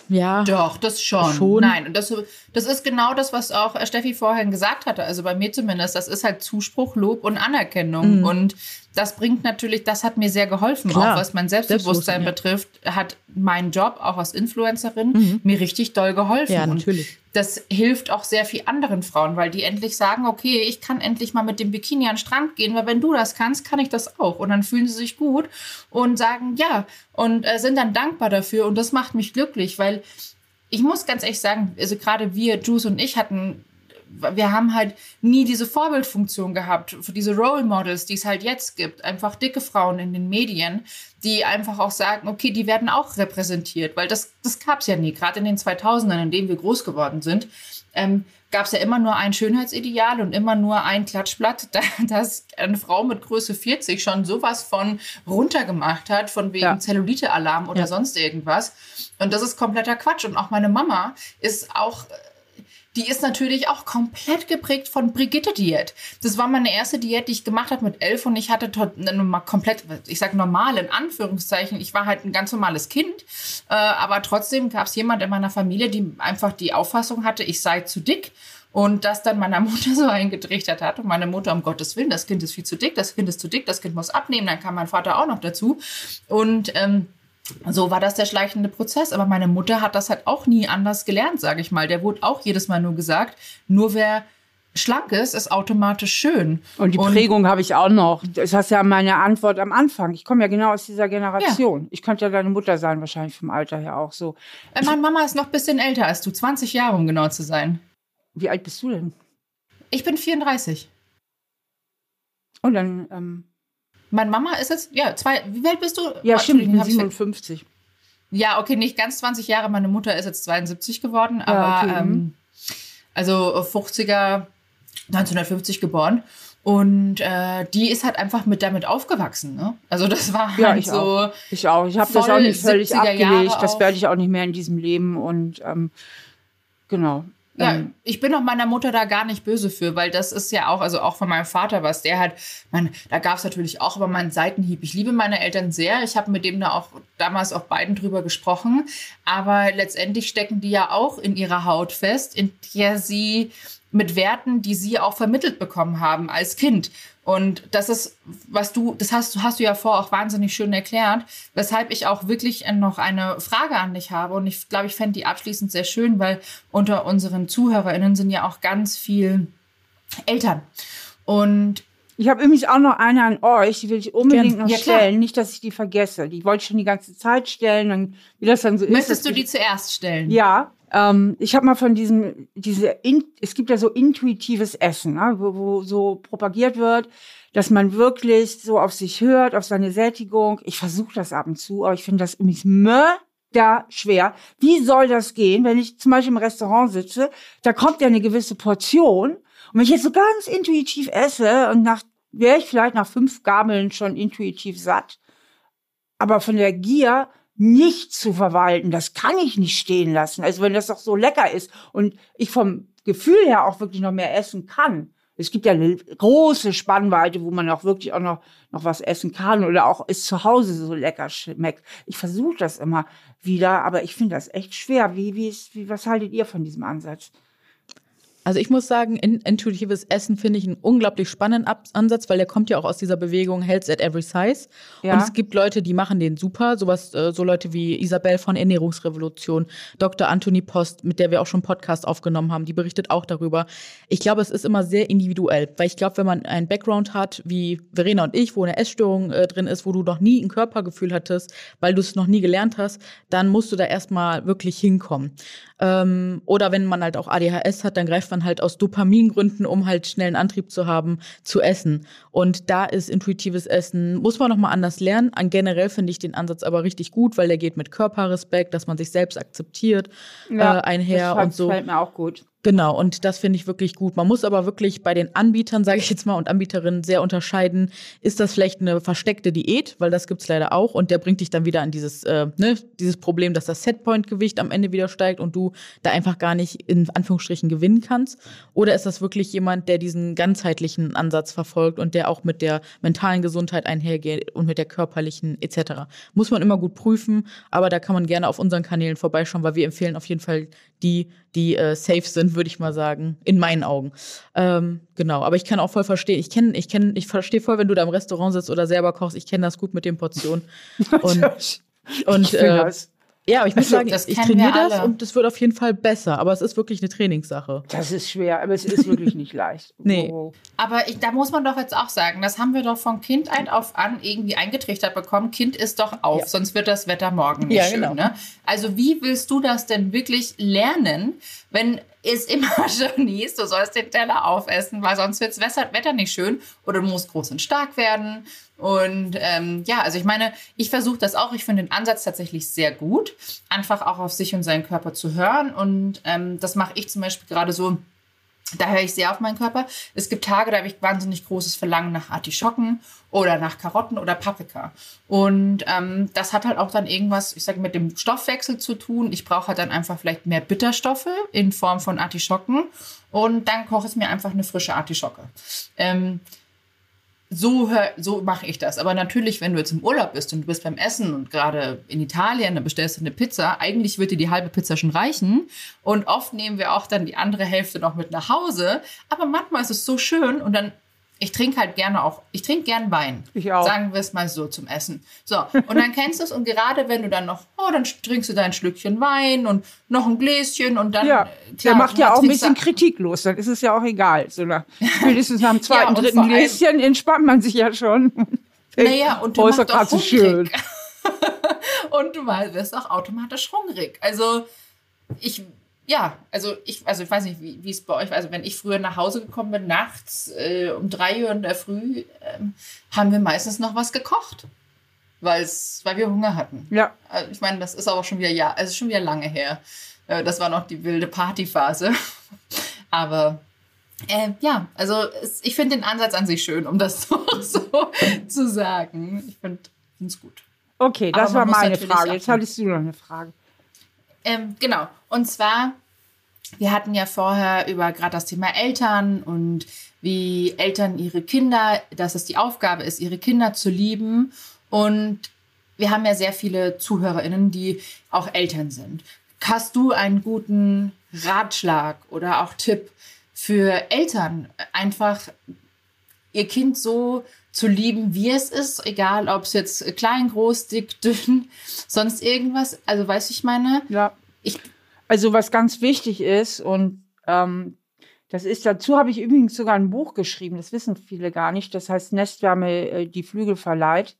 Ja. Doch, das schon. schon. Nein, das, das ist genau das, was auch äh, Steffi vorhin gesagt hatte. Also bei mir zumindest, das ist halt Zuspruch, Lob und Anerkennung. Mhm. Und das bringt natürlich, das hat mir sehr geholfen, Klar. auch was mein Selbstbewusstsein ja. betrifft, hat mein Job auch als Influencerin mhm. mir richtig doll geholfen.
Ja, natürlich.
Und das hilft auch sehr viel anderen Frauen, weil die endlich sagen, okay, ich kann endlich mal mit dem Bikini an den Strand gehen, weil wenn du das kannst, kann ich das auch. Und dann fühlen sie sich gut und sagen ja und äh, sind dann dankbar dafür. Und das macht mich glücklich, weil ich muss ganz ehrlich sagen, also gerade wir, Juice und ich hatten wir haben halt nie diese Vorbildfunktion gehabt für diese Role Models, die es halt jetzt gibt. Einfach dicke Frauen in den Medien, die einfach auch sagen, okay, die werden auch repräsentiert, weil das, das gab es ja nie. Gerade in den 2000ern, in denen wir groß geworden sind, ähm, gab es ja immer nur ein Schönheitsideal und immer nur ein Klatschblatt, das eine Frau mit Größe 40 schon sowas von runtergemacht hat, von wegen ja. Zellulite-Alarm oder ja. sonst irgendwas. Und das ist kompletter Quatsch. Und auch meine Mama ist auch die ist natürlich auch komplett geprägt von Brigitte-Diät. Das war meine erste Diät, die ich gemacht habe mit elf und ich hatte ne, komplett, ich sage normal in Anführungszeichen, ich war halt ein ganz normales Kind, äh, aber trotzdem gab es jemand in meiner Familie, die einfach die Auffassung hatte, ich sei zu dick. Und das dann meiner Mutter so eingetrichtert hat und meine Mutter, um Gottes Willen, das Kind ist viel zu dick, das Kind ist zu dick, das Kind muss abnehmen, dann kam mein Vater auch noch dazu. Und ähm, so war das der schleichende Prozess. Aber meine Mutter hat das halt auch nie anders gelernt, sage ich mal. Der wurde auch jedes Mal nur gesagt, nur wer schlank ist, ist automatisch schön.
Und die Prägung habe ich auch noch. Das ist ja meine Antwort am Anfang. Ich komme ja genau aus dieser Generation. Ja. Ich könnte ja deine Mutter sein, wahrscheinlich vom Alter her auch so.
Äh, meine Mama ist noch ein bisschen älter als du, 20 Jahre, um genau zu sein.
Wie alt bist du denn?
Ich bin 34.
Und dann ähm,
meine Mama ist jetzt, ja, zwei, wie alt bist du?
Ja, oh, stimmt, ich bin 57.
Ja, okay, nicht ganz 20 Jahre. Meine Mutter ist jetzt 72 geworden, aber ja, okay. ähm, mhm. also 50er, 1950 geboren. Und äh, die ist halt einfach mit damit aufgewachsen. Ne? Also das war ja, halt
ich
so.
Auch. Ich auch. Ich habe das auch nicht völlig abgelegt. Das werde ich auch nicht mehr in diesem Leben. Und ähm, genau.
Ja, ähm, ich bin auch meiner Mutter da gar nicht böse für, weil das ist ja auch, also auch von meinem Vater, was der hat, man, da gab es natürlich auch aber meinen Seitenhieb. Ich liebe meine Eltern sehr. Ich habe mit dem da auch damals auch beiden drüber gesprochen. Aber letztendlich stecken die ja auch in ihrer Haut fest, in der sie mit Werten, die sie auch vermittelt bekommen haben als Kind. Und das ist, was du, das hast, hast du ja vor auch wahnsinnig schön erklärt, weshalb ich auch wirklich noch eine Frage an dich habe. Und ich glaube, ich fände die abschließend sehr schön, weil unter unseren ZuhörerInnen sind ja auch ganz viel Eltern. Und
ich habe übrigens auch noch eine an euch, die will ich unbedingt noch
Ja,
stellen. Nicht, dass ich die vergesse. Die wollte ich schon die ganze Zeit stellen. Dann, wie das dann so ist.
möchtest
dass
du die zuerst stellen?
Ja, ähm, ich habe mal von diesem, diese, in, es gibt ja so intuitives Essen, ne, wo, wo so propagiert wird, dass man wirklich so auf sich hört, auf seine Sättigung. Ich versuche das ab und zu, aber ich finde das übrigens mörder schwer. Wie soll das gehen, wenn ich zum Beispiel im Restaurant sitze, da kommt ja eine gewisse Portion und wenn ich jetzt so ganz intuitiv esse und nach, wäre ich vielleicht nach fünf Gabeln schon intuitiv satt, aber von der Gier nicht zu verwalten, das kann ich nicht stehen lassen. Also wenn das doch so lecker ist und ich vom Gefühl her auch wirklich noch mehr essen kann. Es gibt ja eine große Spannweite, wo man auch wirklich auch noch, noch was essen kann oder auch es zu Hause so lecker schmeckt. Ich versuche das immer wieder, aber ich finde das echt schwer. Wie, wie, ist, wie, was haltet ihr von diesem Ansatz?
Also ich muss sagen, in, intuitives Essen finde ich einen unglaublich spannenden Ab Ansatz, weil der kommt ja auch aus dieser Bewegung Health at Every Size.
Ja.
Und es gibt Leute, die machen den super, sowas, äh, so Leute wie Isabel von Ernährungsrevolution, Dr. Anthony Post, mit der wir auch schon einen Podcast aufgenommen haben, die berichtet auch darüber. Ich glaube, es ist immer sehr individuell, weil ich glaube, wenn man einen Background hat, wie Verena und ich, wo eine Essstörung äh, drin ist, wo du noch nie ein Körpergefühl hattest, weil du es noch nie gelernt hast, dann musst du da erstmal wirklich hinkommen. Ähm, oder wenn man halt auch ADHS hat, dann greift man halt aus Dopamingründen, um halt schnell einen Antrieb zu haben, zu essen. Und da ist intuitives Essen, muss man nochmal anders lernen. An generell finde ich den Ansatz aber richtig gut, weil der geht mit Körperrespekt, dass man sich selbst akzeptiert, äh, einher
das
und so.
gefällt mir auch gut.
Genau, und das finde ich wirklich gut. Man muss aber wirklich bei den Anbietern, sage ich jetzt mal, und Anbieterinnen sehr unterscheiden, ist das vielleicht eine versteckte Diät, weil das gibt's leider auch und der bringt dich dann wieder an dieses, äh, ne, dieses Problem, dass das Setpoint-Gewicht am Ende wieder steigt und du da einfach gar nicht in Anführungsstrichen gewinnen kannst. Oder ist das wirklich jemand, der diesen ganzheitlichen Ansatz verfolgt und der auch mit der mentalen Gesundheit einhergeht und mit der körperlichen etc. Muss man immer gut prüfen, aber da kann man gerne auf unseren Kanälen vorbeischauen, weil wir empfehlen auf jeden Fall die, die äh, safe sind, würde ich mal sagen, in meinen Augen. Ähm, genau, aber ich kann auch voll verstehen, ich kenne, ich kenne, ich verstehe voll, wenn du da im Restaurant sitzt oder selber kochst, ich kenne das gut mit den Portionen. Und, und äh,
das.
ja, aber ich muss
Also,
sagen,
das
ich trainiere das und es wird auf jeden Fall besser, aber es ist wirklich eine Trainingssache.
Das ist schwer, aber es ist wirklich nicht leicht.
Nee.
Oh.
Aber ich, da muss man doch jetzt auch sagen, das haben wir doch von Kindheit auf an irgendwie eingetrichtert bekommen. Kind ist doch auf,
Ja.
sonst wird das Wetter morgen nicht
Ja,
schön.
genau.
Ne? Also wie willst du das denn wirklich lernen, wenn es immer hieß, du sollst den Teller aufessen, weil sonst wird das Wetter nicht schön oder du musst groß und stark werden. Und ähm, ja, also ich meine, ich versuche das auch. Ich finde den Ansatz tatsächlich sehr gut, einfach auch auf sich und seinen Körper zu hören. Und ähm, das mache ich zum Beispiel gerade so. Da höre ich sehr auf meinen Körper. Es gibt Tage, da habe ich wahnsinnig großes Verlangen nach Artischocken oder nach Karotten oder Paprika. Und ähm, das hat halt auch dann irgendwas, ich sage, mit dem Stoffwechsel zu tun. Ich brauche halt dann einfach vielleicht mehr Bitterstoffe in Form von Artischocken. Und dann koche ich mir einfach eine frische Artischocke. Ähm, so, so mache ich das. Aber natürlich, wenn du jetzt im Urlaub bist und du bist beim Essen und gerade in Italien, dann bestellst du eine Pizza. Eigentlich wird dir die halbe Pizza schon reichen. Und oft nehmen wir auch dann die andere Hälfte noch mit nach Hause. Aber manchmal ist es so schön und dann, ich trinke halt gerne auch, ich trinke gern Wein.
Ich auch.
Sagen wir es mal so zum Essen. So, und dann kennst du es und gerade wenn du dann noch, oh, dann trinkst du dein Schlückchen Wein und noch ein Gläschen und dann.
Ja,
äh,
der
klar,
macht ja auch ein bisschen kritiklos, dann ist es ja auch egal. So nach, spätestens nach dem zweiten,
und
dritten Gläschen entspannt man sich ja schon.
Naja, und du
oh,
machst auch
so schön.
und du wirst auch automatisch hungrig. Also ich, ja, also ich, also ich weiß nicht, wie es bei euch war. Also wenn ich früher nach Hause gekommen bin, nachts äh, um drei Uhr in der Früh, ähm, haben wir meistens noch was gekocht. Weil's, weil wir Hunger hatten.
Ja,
Also ich meine, das ist aber schon wieder, ja, es ist schon wieder lange her. Äh, Das war noch die wilde Partyphase. Aber äh, ja, also es, ich finde den Ansatz an sich schön, um das so, so zu sagen. Ich finde es gut.
okay, das war meine Frage. Jetzt hattest du noch eine Frage.
Ähm, genau. Und zwar, wir hatten ja vorher über gerade das Thema Eltern und wie Eltern ihre Kinder, dass es die Aufgabe ist, ihre Kinder zu lieben. Und wir haben ja sehr viele ZuhörerInnen, die auch Eltern sind. Hast du einen guten Ratschlag oder auch Tipp für Eltern, einfach ihr Kind so zu lieben, wie es ist, egal ob es jetzt klein, groß, dick, dünn, sonst irgendwas. Also, weißt du, ich meine,
Ja,
ich,
also was ganz wichtig ist und ähm, Das ist, dazu habe ich übrigens sogar ein Buch geschrieben, das wissen viele gar nicht. Das heißt Nestwärme, äh, die Flügel verleiht.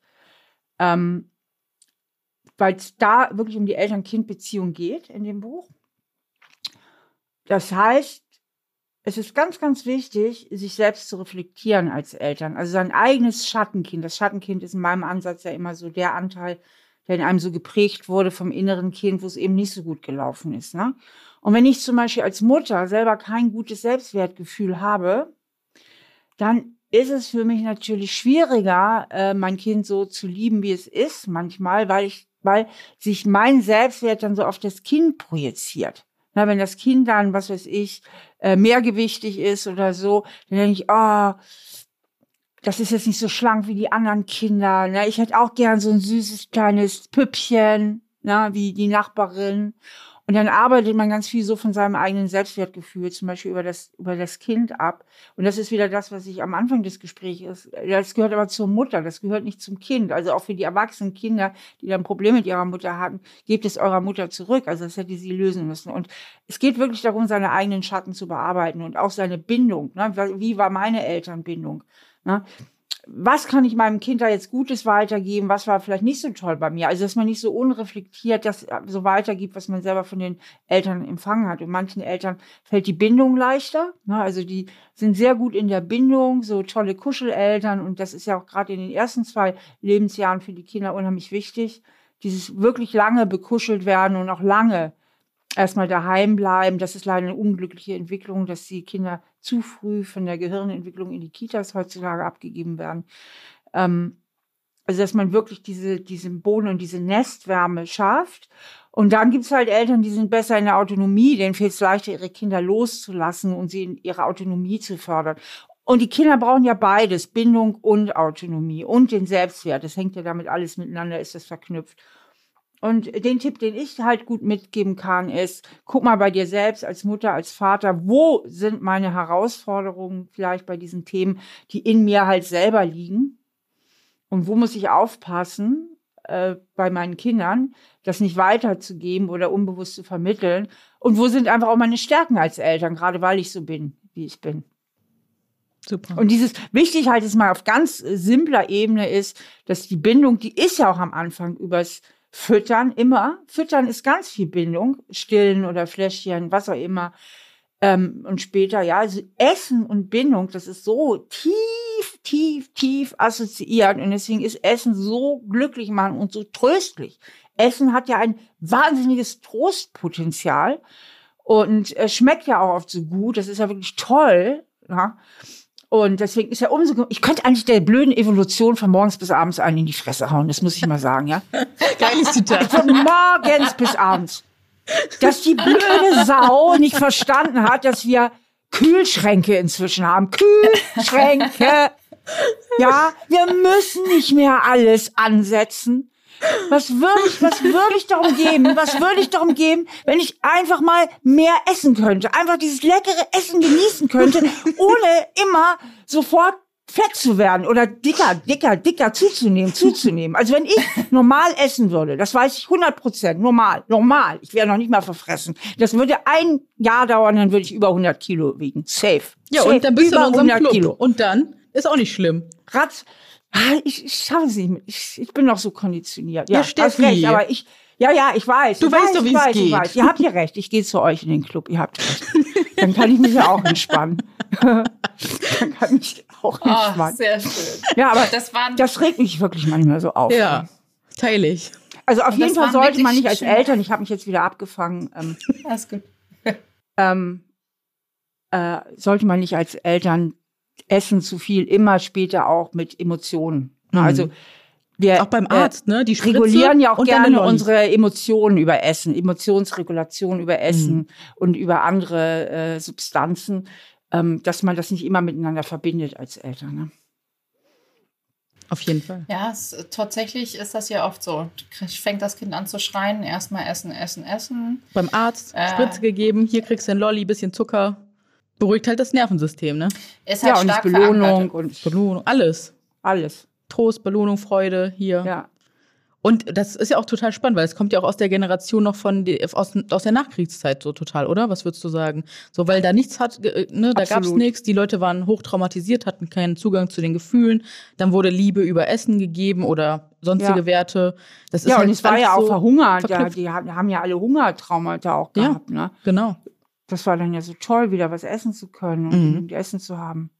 Ähm, Weil es da wirklich um die Eltern-Kind-Beziehung geht in dem Buch. Das heißt, es ist ganz, ganz wichtig, sich selbst zu reflektieren als Eltern. Also sein eigenes Schattenkind. Das Schattenkind ist in meinem Ansatz ja immer so der Anteil, der in einem so geprägt wurde vom inneren Kind, wo es eben nicht so gut gelaufen ist. Ne? Und wenn ich zum Beispiel als Mutter selber kein gutes Selbstwertgefühl habe, dann ist es für mich natürlich schwieriger, äh, mein Kind so zu lieben, wie es ist, manchmal, weil ich, weil sich mein Selbstwert dann so auf das Kind projiziert. Na, wenn das Kind dann, was weiß ich, äh, mehrgewichtig ist oder so, dann denke ich, oh, das ist jetzt nicht so schlank wie die anderen Kinder. Ne? Ich hätte auch gern so ein süßes kleines Püppchen, ne? wie die Nachbarin. Und dann arbeitet man ganz viel so von seinem eigenen Selbstwertgefühl, zum Beispiel über das, über das Kind ab. Und das ist wieder das, was ich am Anfang des Gesprächs, das gehört aber zur Mutter, das gehört nicht zum Kind. Also auch für die erwachsenen Kinder, die dann Probleme mit ihrer Mutter hatten, gebt es eurer Mutter zurück. Also das hätte sie lösen müssen. Und es geht wirklich darum, seine eigenen Schatten zu bearbeiten und auch seine Bindung. Ne? Wie war meine Elternbindung? Ne? Was kann ich meinem Kind da jetzt Gutes weitergeben, was war vielleicht nicht so toll bei mir. Also, dass man nicht so unreflektiert das äh, so weitergibt, was man selber von den Eltern empfangen hat. Und manchen Eltern fällt die Bindung leichter. Ne? Also, die sind sehr gut in der Bindung, so tolle Kuscheleltern. Und das ist ja auch gerade in den ersten zwei Lebensjahren für die Kinder unheimlich wichtig. Dieses wirklich lange bekuschelt werden und auch lange erstmal daheim bleiben. Das ist leider eine unglückliche Entwicklung, dass die Kinder zu früh von der Gehirnentwicklung in die Kitas heutzutage abgegeben werden. Ähm, also dass man wirklich diese, diesen Boden und diese Nestwärme schafft. Und dann gibt's halt Eltern, die sind besser in der Autonomie, denen fällt es leichter, ihre Kinder loszulassen und sie in ihre Autonomie zu fördern. Und die Kinder brauchen ja beides, Bindung und Autonomie und den Selbstwert. Das hängt ja damit alles miteinander, ist das verknüpft. Und den Tipp, den ich halt gut mitgeben kann, ist, guck mal bei dir selbst als Mutter, als Vater, wo sind meine Herausforderungen vielleicht bei diesen Themen, die in mir halt selber liegen? Und wo muss ich aufpassen äh, bei meinen Kindern, das nicht weiterzugeben oder unbewusst zu vermitteln? Und wo sind einfach auch meine Stärken als Eltern, gerade weil ich so bin, wie ich bin? Super. Und dieses wichtig halt ist mal auf ganz simpler Ebene ist, dass die Bindung, die ist ja auch am Anfang übers Füttern immer. Füttern ist ganz viel Bindung. Stillen oder Fläschchen, was auch immer. Ähm, und später, ja, also Essen und Bindung, das ist so tief, tief, tief assoziiert. Und deswegen ist Essen so glücklich machen und so tröstlich. Essen hat ja ein wahnsinniges Trostpotenzial und äh, schmeckt ja auch oft so gut. Das ist ja wirklich toll. Ja. Und deswegen ist ja umso, ich könnte eigentlich der blöden Evolution von morgens bis abends einen in die Fresse hauen, das muss ich mal sagen, ja.
Geiles Zitat.
Von morgens bis abends. Dass die blöde Sau nicht verstanden hat, dass wir Kühlschränke inzwischen haben. Kühlschränke. Ja, wir müssen nicht mehr alles ansetzen. Was würde ich, was würde ich darum geben? Was würde ich darum geben, wenn ich einfach mal mehr essen könnte? Einfach dieses leckere Essen genießen könnte, ohne immer sofort fett zu werden oder dicker, dicker, dicker zuzunehmen, zuzunehmen. Also wenn ich normal essen würde, das weiß ich 100 Prozent, normal, normal, ich wäre noch nicht mal verfressen. Das würde ein Jahr dauern, dann würde ich über 100 Kilo wiegen. Safe.
Ja,
Safe.
und dann bist
über
du in unserem
100
Club.
Kilo.
Und dann ist auch nicht schlimm.
Ratz. Ah, Ich, ich schaffe es nicht. Ich, ich bin noch so konditioniert. Ja,
Ja,
hast
Steffi.
recht, aber ich, ja, ja, ich weiß.
Du
ich
weißt
weiß,
doch, wie
ich
es
weiß, Ich
geht.
weiß. Ihr habt ja recht. Ich gehe zu euch in den Club. Ihr habt recht. Dann kann ich mich ja auch entspannen. Dann kann ich auch
Oh,
entspannen.
sehr schön.
ja, aber
Das waren
das regt mich wirklich manchmal so auf.
Ja, teile ich.
Also auf
Und
jeden Fall sollte man nicht als
schöne-
Eltern, ich habe mich jetzt wieder abgefangen, ähm,
alles gut.
ähm, äh, sollte man nicht als Eltern essen zu viel, immer später auch mit Emotionen.
Mhm.
Also wir
Auch beim
äh,
Arzt, ne? Die Spritze
regulieren ja auch gerne unsere Emotionen über Essen, Emotionsregulation über Essen
Mhm.
und über andere äh, Substanzen, ähm, dass man das nicht immer miteinander verbindet als Eltern. Ne?
Auf jeden Fall.
Ja, es, tatsächlich ist das ja oft so. Fängt das Kind an zu schreien, erstmal essen, essen, essen.
Beim Arzt
Äh.
Spritze gegeben, hier kriegst du ein Lolli, bisschen Zucker. Beruhigt halt das Nervensystem, ne?
Ist halt
Ja, und
stark
Belohnung und
Belohnung, alles.
alles.
Trost, Belohnung, Freude, hier.
Ja.
Und das ist ja auch total spannend, weil es kommt ja auch aus der Generation noch von die, aus, aus der Nachkriegszeit so total, oder? Was würdest du sagen? So, weil da nichts hat, äh, ne, da gab's nichts, die Leute waren hochtraumatisiert, hatten keinen Zugang zu den Gefühlen, dann wurde Liebe über Essen gegeben oder sonstige
Ja.
Werte. Das ist
Ja,
halt
und es war ja auch
so
verhungert. Ja, die haben, ja alle Hungertraumata auch
Ja.
gehabt. Ne?
Genau.
Das war dann ja so toll, wieder was essen zu können und
Mhm.
Essen zu haben.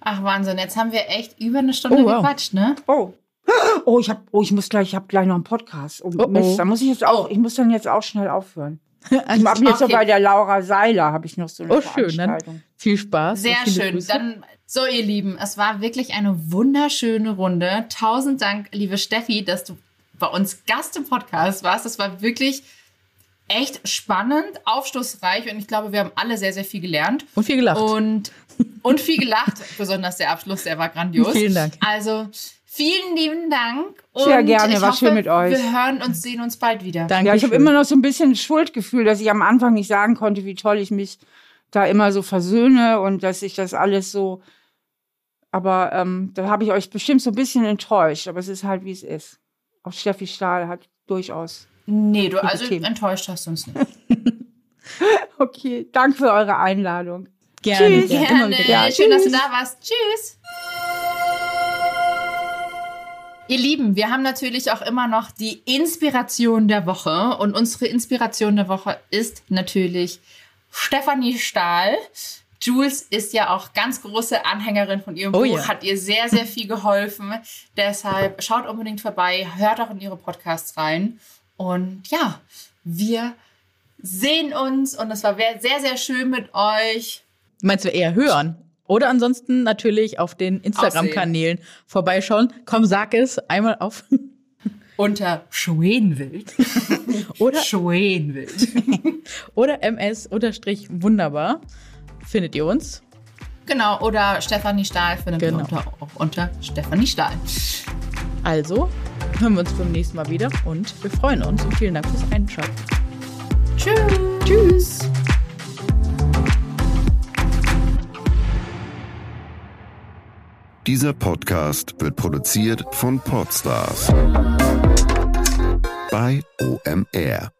Ach Wahnsinn, jetzt haben wir echt über eine Stunde
Oh, wow.
gequatscht, ne?
Oh. Oh, ich hab, oh, ich muss gleich, ich habe gleich noch einen Podcast. Oh,
Oh,
Mist,
oh.
da muss ich jetzt auch, ich muss dann jetzt auch schnell aufhören. Ich habe jetzt noch
Okay.
bei der Laura Seiler habe ich noch so eine
Oh, schön, dann viel Spaß.
Sehr schön.
Grüße.
Dann, so ihr Lieben, es war wirklich eine wunderschöne Runde. Tausend Dank, liebe Steffi, dass du bei uns Gast im Podcast warst. Das war wirklich echt spannend, aufschlussreich und ich glaube, wir haben alle sehr, sehr viel gelernt.
und viel gelacht.
Und, und viel gelacht. Besonders der Abschluss, der war grandios.
Vielen Dank.
Also, vielen lieben Dank. Und
Sehr gerne,
ich
war
hoffe,
schön mit euch.
Wir hören und sehen uns bald wieder.
Danke.
Ja, ich habe immer noch so ein bisschen Schuldgefühl, dass ich am Anfang nicht sagen konnte, wie toll ich mich da immer so versöhne und dass ich das alles so. Aber ähm, da habe ich euch bestimmt so ein bisschen enttäuscht. Aber es ist halt, wie es ist. Auch Steffi Stahl hat durchaus.
Nee, du, also
Themen.
enttäuscht hast du uns nicht.
Okay, danke für eure Einladung.
Gerne.
Tschüss.
gerne.
Gerne.
Ja,
Schön, dass du da warst. Tschüss. Ihr Lieben, wir haben natürlich auch immer noch die Inspiration der Woche. Und unsere Inspiration der Woche ist natürlich Stefanie Stahl. Jules ist ja auch ganz große Anhängerin von ihrem
Oh
Buch,
ja.
hat ihr sehr, sehr viel geholfen. Deshalb schaut unbedingt vorbei, hört auch in ihre Podcasts rein. Und ja, wir sehen uns und es war sehr, sehr schön mit euch.
Meinst du eher hören? Oder ansonsten natürlich auf den Instagram-Kanälen vorbeischauen. Komm, sag es einmal auf.
unter Schwenwild.
Oder,
Schwenwild.
oder ms unterstrich wunderbar findet ihr uns.
Genau, oder Stefanie Stahl findet ihr
Genau.
unter, auch unter Stefanie Stahl.
Also hören wir uns beim nächsten Mal wieder und wir freuen uns und vielen Dank fürs Einschalten.
Tschüss. Tschüss.
Dieser Podcast wird produziert von Podstars bei OMR.